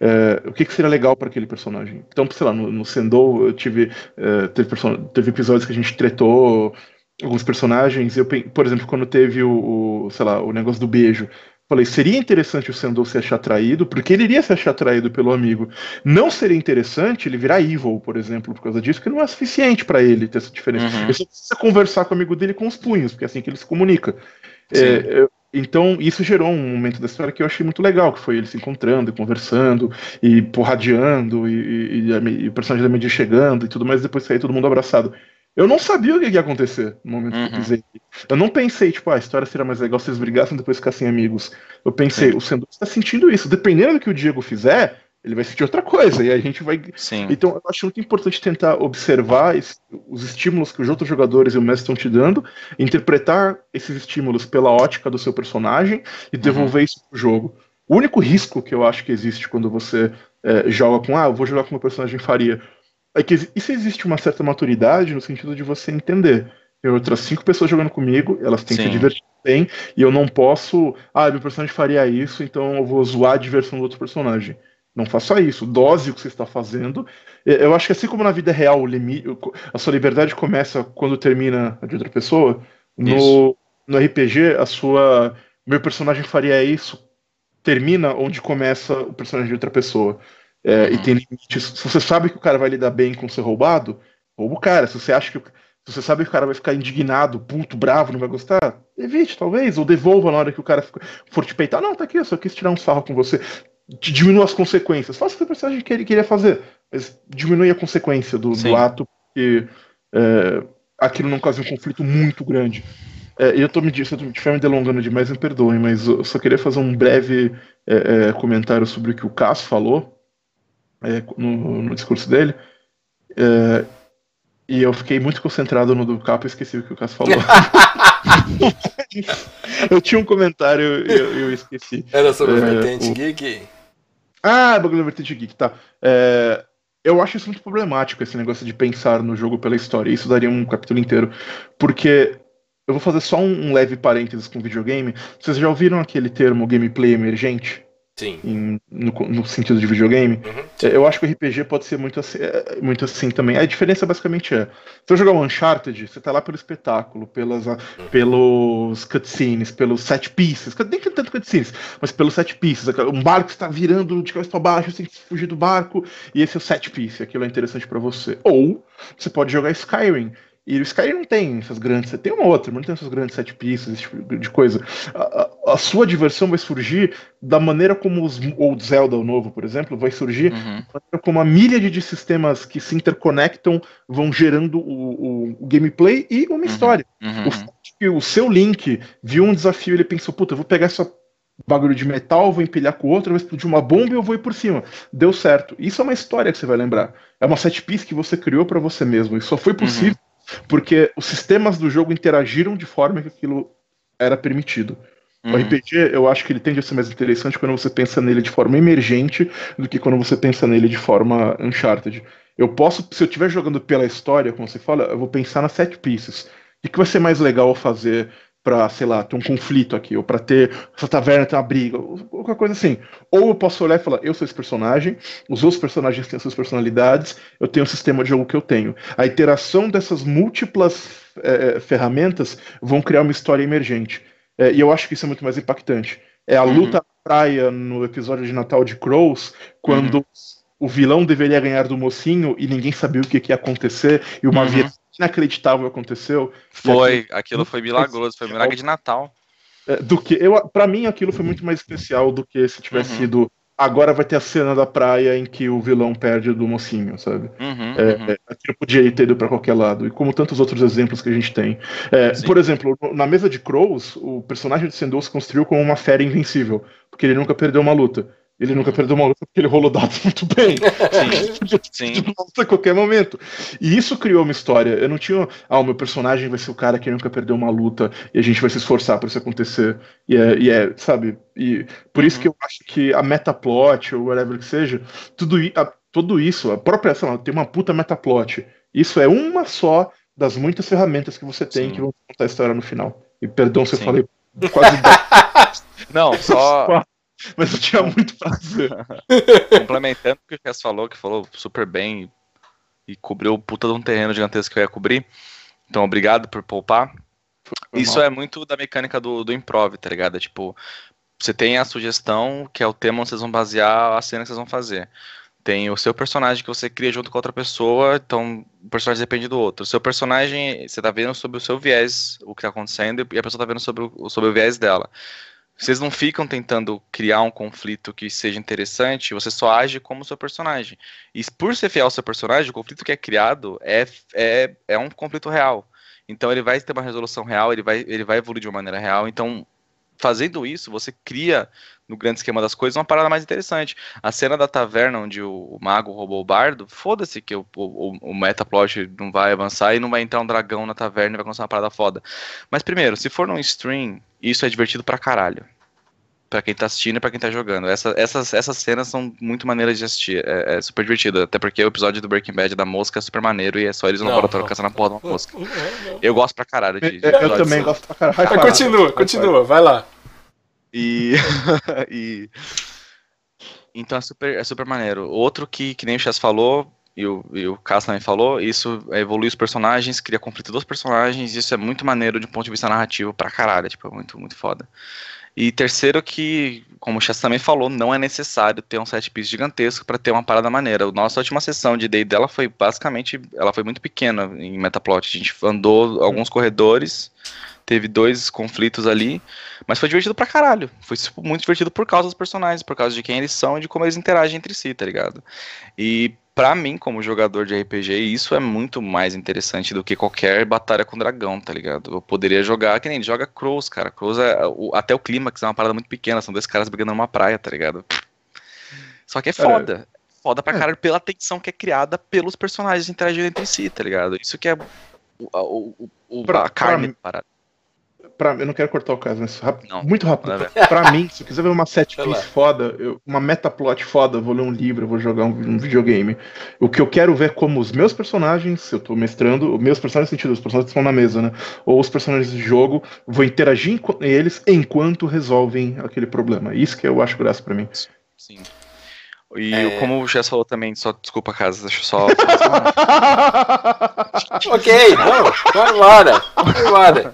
É, o que, que, seria legal para aquele personagem. Então, sei lá, no, no Sendou eu tive, é, teve, teve episódios que a gente tretou alguns personagens. Eu, por exemplo, quando teve o, o sei lá, o negócio do beijo. Falei, seria interessante o Sandor se achar traído, porque ele iria se achar traído pelo amigo. Não seria interessante ele virar evil, por exemplo, por causa disso, porque não é suficiente para ele ter essa diferença. Uhum. Ele só precisa conversar com o amigo dele com os punhos, porque é assim que ele se comunica. É, então, isso gerou um momento da história que eu achei muito legal, que foi ele se encontrando, e conversando, e porradeando, e, e, e, e o personagem da mídia chegando e tudo mais, depois sair todo mundo abraçado. Eu não sabia o que ia acontecer no momento uhum. que eu uhum. pisei. Eu não pensei, tipo, ah, a história seria mais legal se eles brigassem e depois ficassem amigos. Eu pensei, Sim. o Sandor está sentindo isso. Dependendo do que o Diego fizer, ele vai sentir outra coisa. E a gente vai.
Sim.
Então, eu acho muito importante tentar observar esse, os estímulos que os outros jogadores e o mestre estão te dando, interpretar esses estímulos pela ótica do seu personagem e uhum. devolver uhum. isso pro jogo. O único risco que eu acho que existe quando você é, joga com, ah, eu vou jogar com o meu personagem faria é que isso existe uma certa maturidade no sentido de você entender. Tem outras cinco pessoas jogando comigo, elas têm Sim. que se divertir bem, e eu não posso. Ah, meu personagem faria isso, então eu vou zoar a diversão do outro personagem. Não faça isso. Dose o que você está fazendo. Eu acho que assim como na vida real, limite, a sua liberdade começa quando termina a de outra pessoa, no, no RPG, a sua. Meu personagem faria isso termina onde começa o personagem de outra pessoa. É, uhum. E tem limites. Se você sabe que o cara vai lidar bem com ser roubado, rouba o cara. Se você acha que. Se você sabe que o cara vai ficar indignado, puto, bravo, não vai gostar, evite, talvez, ou devolva na hora que o cara for te peitar. Não, tá aqui, eu só quis tirar um sarro com você. diminua as consequências. Faça o que o personagem queria fazer, mas diminui a consequência do, do ato, porque é, aquilo não causa um conflito muito grande. É, eu tô me, se eu estiver me delongando demais, me perdoem, mas eu só queria fazer um breve é, é comentário sobre o que o Cass falou no, no, discurso dele. É, e eu fiquei muito concentrado no do Capo e esqueci o que o Cass falou. eu tinha um comentário e eu, eu, esqueci.
Era sobre o Vertente Geek?
Ah, bagulho do Vertente Geek, tá. É, eu acho isso muito problemático, esse negócio de pensar no jogo pela história. Isso daria um capítulo inteiro. Porque eu vou fazer só um, leve parênteses com videogame. Vocês já ouviram aquele termo gameplay emergente?
Sim.
Em, no, no, sentido de videogame. Uhum, eu acho que o RPG pode ser muito assim, é, muito assim também. A diferença basicamente é: se eu jogar um Uncharted, você tá lá pelo espetáculo, pelas, uhum. pelos cutscenes, pelos set pieces, nem tanto cutscenes, mas pelos set pieces. Um barco está virando de cabeça para baixo, você tem que fugir do barco, e esse é o set piece, aquilo é interessante para você. Ou você pode jogar Skyrim e o Skyrim não tem essas grandes. Tem uma outra, mas não tem essas grandes sete pistas, esse tipo de coisa. A, a, a, sua diversão vai surgir da maneira como os. Ou Zelda, o novo, por exemplo, vai surgir uhum. como a milha de sistemas que se interconectam vão gerando o, o, gameplay e uma uhum. história. Uhum. O, o seu Link viu um desafio ele pensou, puta, eu vou pegar essa bagulho de metal, vou empilhar com o outro, vai explodir uma bomba e eu vou ir por cima. Deu certo. Isso é uma história que você vai lembrar. É uma set piece que você criou para você mesmo. E só foi uhum. possível porque os sistemas do jogo interagiram de forma que aquilo era permitido. Uhum. O RPG, eu acho que ele tende a ser mais interessante quando você pensa nele de forma emergente do que quando você pensa nele de forma Uncharted. Eu posso, se eu estiver jogando pela história, como você fala, eu vou pensar nas set pieces. O que vai ser mais legal fazer para, sei lá, ter um conflito aqui, ou para ter essa taverna ter uma briga, ou qualquer coisa assim. Ou eu posso olhar e falar, eu sou esse personagem, os outros personagens têm suas personalidades, eu tenho o sistema de jogo que eu tenho. A interação dessas múltiplas é, ferramentas vão criar uma história emergente. É, e eu acho que isso é muito mais impactante. É a uhum. luta na praia no episódio de Natal de Crows, quando uhum. o vilão deveria ganhar do mocinho e ninguém sabia o que, que ia acontecer, e uma uhum inacreditável aconteceu.
Foi, aquilo, aquilo foi milagroso, foi milagre de Natal.
É, do que eu, para mim aquilo foi muito mais especial do que se tivesse uhum. sido agora vai ter a cena da praia em que o vilão perde do mocinho, sabe? Uhum, é, uhum. É, aquilo podia ter ido para qualquer lado, e como tantos outros exemplos que a gente tem. É, por exemplo, na mesa de Crows, o personagem de Sendou se construiu como uma fera invencível, porque ele nunca perdeu uma luta. Ele nunca perdeu uma luta porque ele rolou dados muito bem. Sim. Sim. a qualquer momento. E isso criou uma história. Eu não tinha. Ah, o meu personagem vai ser o cara que nunca perdeu uma luta e a gente vai se esforçar para isso acontecer. E é, e é, sabe? E por isso uhum. que eu acho que a metaplot, ou whatever que seja, tudo, a, tudo isso, a própria. Sei lá, tem uma puta metaplot. Isso é uma só das muitas ferramentas que você tem Sim. que vão contar a história no final. E perdão se eu falei quase.
não, só.
Mas eu tinha muito prazer.
Complementando o que o Cass falou, que falou super bem e cobriu o puta de um terreno gigantesco que eu ia cobrir. Então, obrigado por poupar. Foi Isso mal. é muito da mecânica do, do improv, tá ligado? É, tipo, você tem a sugestão, que é o tema onde vocês vão basear a cena que vocês vão fazer. Tem o seu personagem que você cria junto com outra pessoa, então o personagem depende do outro. O seu personagem, você tá vendo sobre o seu viés, o que tá acontecendo, e a pessoa tá vendo sobre o, sobre o viés dela. Vocês não ficam tentando criar um conflito que seja interessante, você só age como seu personagem. E por ser fiel ao seu personagem, o conflito que é criado é, é, é um conflito real. Então ele vai ter uma resolução real, ele vai, ele vai evoluir de uma maneira real. Então, fazendo isso, você cria, no grande esquema das coisas, uma parada mais interessante. A cena da taverna onde o mago roubou o bardo, foda-se que o, o, o metaplot não vai avançar e não vai entrar um dragão na taverna e vai começar uma parada foda. Mas primeiro, se for num stream isso é divertido pra caralho. Pra quem tá assistindo e pra quem tá jogando. Essa, essas, essas cenas são muito maneiras de assistir. É, é, super divertido. Até porque o episódio do Breaking Bad da mosca é super maneiro e é só eles no laboratório caçando a porra de uma mosca. Eu gosto pra caralho de.
de eu, eu também gosto pra caralho.
Mas continua, continua, vai lá.
E. e... Então é super, é super maneiro. Outro que, que nem o Chess falou, e o, e o Cass também falou, isso evolui os personagens, cria conflito dos personagens, isso é muito maneiro de um ponto de vista narrativo pra caralho, tipo, é muito, muito foda. E terceiro que, como o Chess também falou, não é necessário ter um set piece gigantesco para ter uma parada maneira. Nossa última sessão de day dela foi basicamente, ela foi muito pequena em Metaplot. A gente andou alguns corredores, teve dois conflitos ali, mas foi divertido pra caralho. Foi tipo, muito divertido por causa dos personagens, por causa de quem eles são e de como eles interagem entre si, tá ligado? E para mim, como jogador de RPG, isso é muito mais interessante do que qualquer batalha com dragão, tá ligado? Eu poderia jogar, que nem joga Crows, cara. Crows é. O, até o clímax é uma parada muito pequena, são dois caras brigando numa praia, tá ligado? Só que é foda. É. Foda pra é. caralho pela tensão que é criada pelos personagens interagindo entre si, tá ligado? Isso que é o, o, o, pra, a carne pra, parada
pra, eu não quero cortar o caso, mas rápido, não, muito rápido. Pra, pra mim, se eu quiser ver uma set piece foda, eu, uma metaplot foda, eu vou ler um livro, eu vou jogar um, um, videogame. O que eu quero ver é como os meus personagens, eu tô mestrando, os meus personagens no sentido, os personagens que estão na mesa, né? Ou os personagens de jogo, vou interagir com eles enquanto resolvem aquele problema. Isso que eu acho graça pra mim.
Sim. E é... como o Jess falou também, só desculpa casa, deixa eu só.
ok, não, vai embora, vai embora.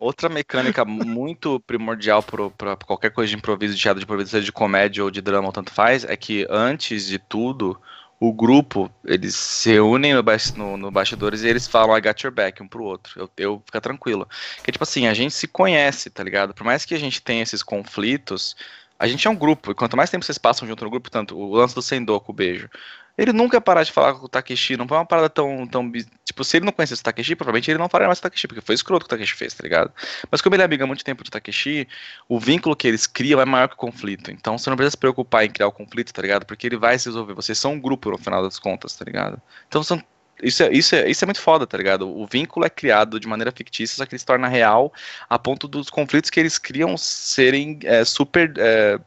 Outra mecânica muito primordial para qualquer coisa de improviso, de teatro de improviso, seja de comédia ou de drama, ou tanto faz, é que antes de tudo, o grupo, eles se unem no, no, no bastidores e eles falam I got your back um pro outro. Eu, eu fica tranquilo. Que tipo assim, a gente se conhece, tá ligado? Por mais que a gente tenha esses conflitos, a gente é um grupo, e quanto mais tempo vocês passam junto no grupo, tanto o lance do Sendoku, o beijo. Ele nunca parar de falar com o Takeshi, não foi uma parada tão, tão. Tipo, se ele não conhecesse o Takeshi, provavelmente ele não faria mais o Takeshi, porque foi escroto que o Takeshi fez, tá ligado? Mas como ele é amigo há muito tempo de Takeshi, o vínculo que eles criam é maior que o conflito. Então você não precisa se preocupar em criar o conflito, tá ligado? Porque ele vai se resolver. Vocês são um grupo no final das contas, tá ligado? Então são isso é, isso, é, isso é muito foda, tá ligado? O vínculo é criado de maneira fictícia, só que ele se torna real a ponto dos conflitos que eles criam serem é, super é,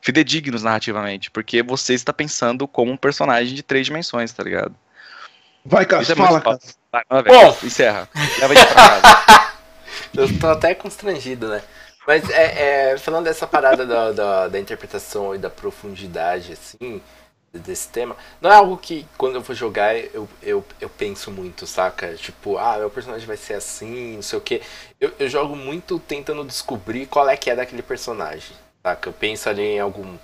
fidedignos narrativamente, porque você está pensando como um personagem de três dimensões, tá ligado?
Vai, Cássio, é fala, Cássio.
Bom, encerra. Leva pra casa.
Eu tô até constrangido, né? Mas é, é, falando dessa parada da, da, da, interpretação e da profundidade, assim, desse tema, não é algo que quando eu vou jogar eu, eu, eu penso muito, saca? Tipo, ah, meu personagem vai ser assim, não sei o quê. Eu, eu jogo muito tentando descobrir qual é que é daquele personagem. Saca? Eu penso ali em algum,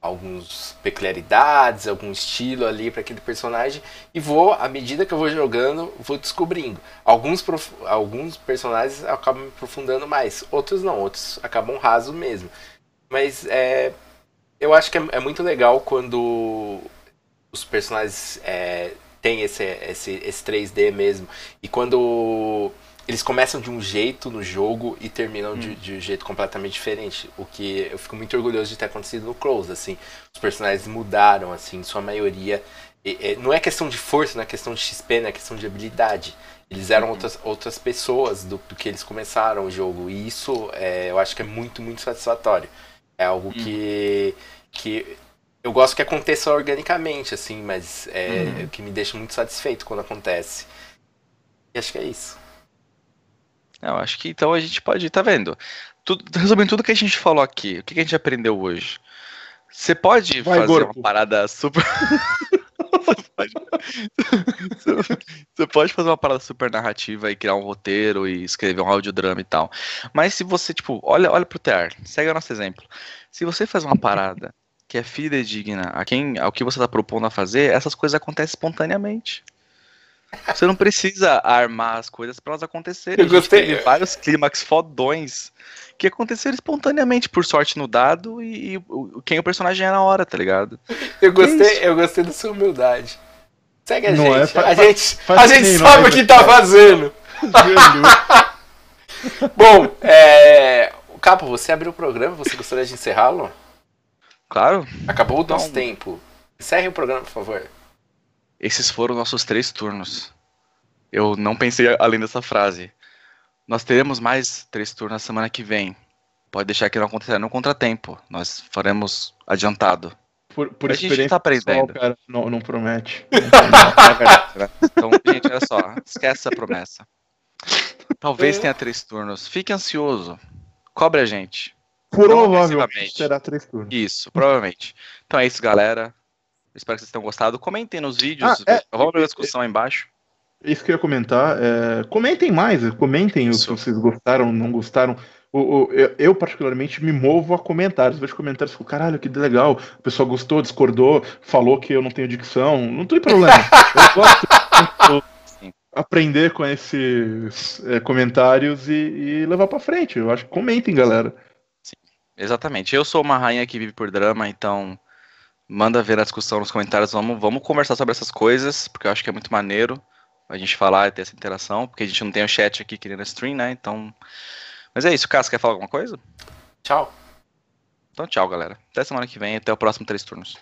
alguns peculiaridades, algum estilo ali para aquele personagem e vou, à medida que eu vou jogando, vou descobrindo. Alguns, prof... alguns personagens acabam me aprofundando mais, outros não, outros acabam raso mesmo. Mas é, eu acho que é, é muito legal quando os personagens é, têm esse, esse, esse 3D mesmo. E quando eles começam de um jeito no jogo e terminam hum. de, de, um jeito completamente diferente. O que eu fico muito orgulhoso de ter acontecido no Close, assim. Os personagens mudaram, assim, sua maioria. E, e, não é questão de força, não é questão de XP, não é questão de habilidade. Eles eram uhum. outras, outras pessoas do, do, que eles começaram o jogo. E isso é, eu acho que é muito, muito satisfatório. É algo uhum. que, que eu gosto que aconteça organicamente, assim, mas é uhum. que me deixa muito satisfeito quando acontece. E acho que é isso.
Eu acho que então a gente pode, tá vendo? Tudo, resumindo tudo que a gente falou aqui, o que a gente aprendeu hoje? Você pode Vai, fazer uma parada super. você pode fazer uma parada super narrativa e criar um roteiro e escrever um audiodrama e tal. Mas se você, tipo, olha, olha pro TR, segue o nosso exemplo. Se você faz uma parada que é fidedigna a quem, ao que você está propondo a fazer, essas coisas acontecem espontaneamente. Você não precisa armar as coisas para elas acontecerem. Eu gostei. Teve vários clímax fodões que aconteceram espontaneamente, por sorte no dado, e, e quem o personagem é na hora, tá ligado?
Eu gostei, é eu gostei da sua humildade. Segue a não é gente. É, a gente, a gente sabe o que tá fazendo. Bom, é... Capo, você abriu o programa, você gostaria de encerrá-lo?
Claro.
Acabou o nosso então... tempo. Encerre o programa, por favor.
Esses foram nossos três turnos. Eu não pensei além dessa frase. Nós teremos mais três turnos na semana que vem. Pode deixar que não acontecerá no contratempo. Nós faremos adiantado.
Por, por a gente tá aprendendo. Pessoal, cara, não, não promete.
é então, gente, olha só. Esquece essa promessa. Talvez tenha três turnos. Fique ansioso. Cobre a gente.
Provavelmente terá três turnos.
Isso, provavelmente. Então é isso, galera. Espero que vocês tenham gostado. Comentem nos vídeos. Ah, é, Vamos ver a discussão aí embaixo.
Isso que eu ia comentar. É, comentem mais, comentem que vocês gostaram, não gostaram. O, o, eu, eu, particularmente, me movo a comentários. Vejo comentários e fico, caralho, que legal. O pessoal gostou, discordou, falou que eu não tenho dicção. Não tem problema. eu gosto. aprender com esses é, comentários e, e levar para frente. Eu acho que comentem, galera.
Exatamente. Eu sou uma rainha que vive por drama, então manda ver a discussão nos comentários. Vamos, vamos conversar sobre essas coisas, porque eu acho que é muito maneiro a gente falar e ter essa interação, porque a gente não tem o chat aqui querendo stream, né? Então. Mas é isso, Cássio, quer falar alguma coisa?
Tchau.
Então tchau, galera. Até semana que vem, até o próximo Três Turnos.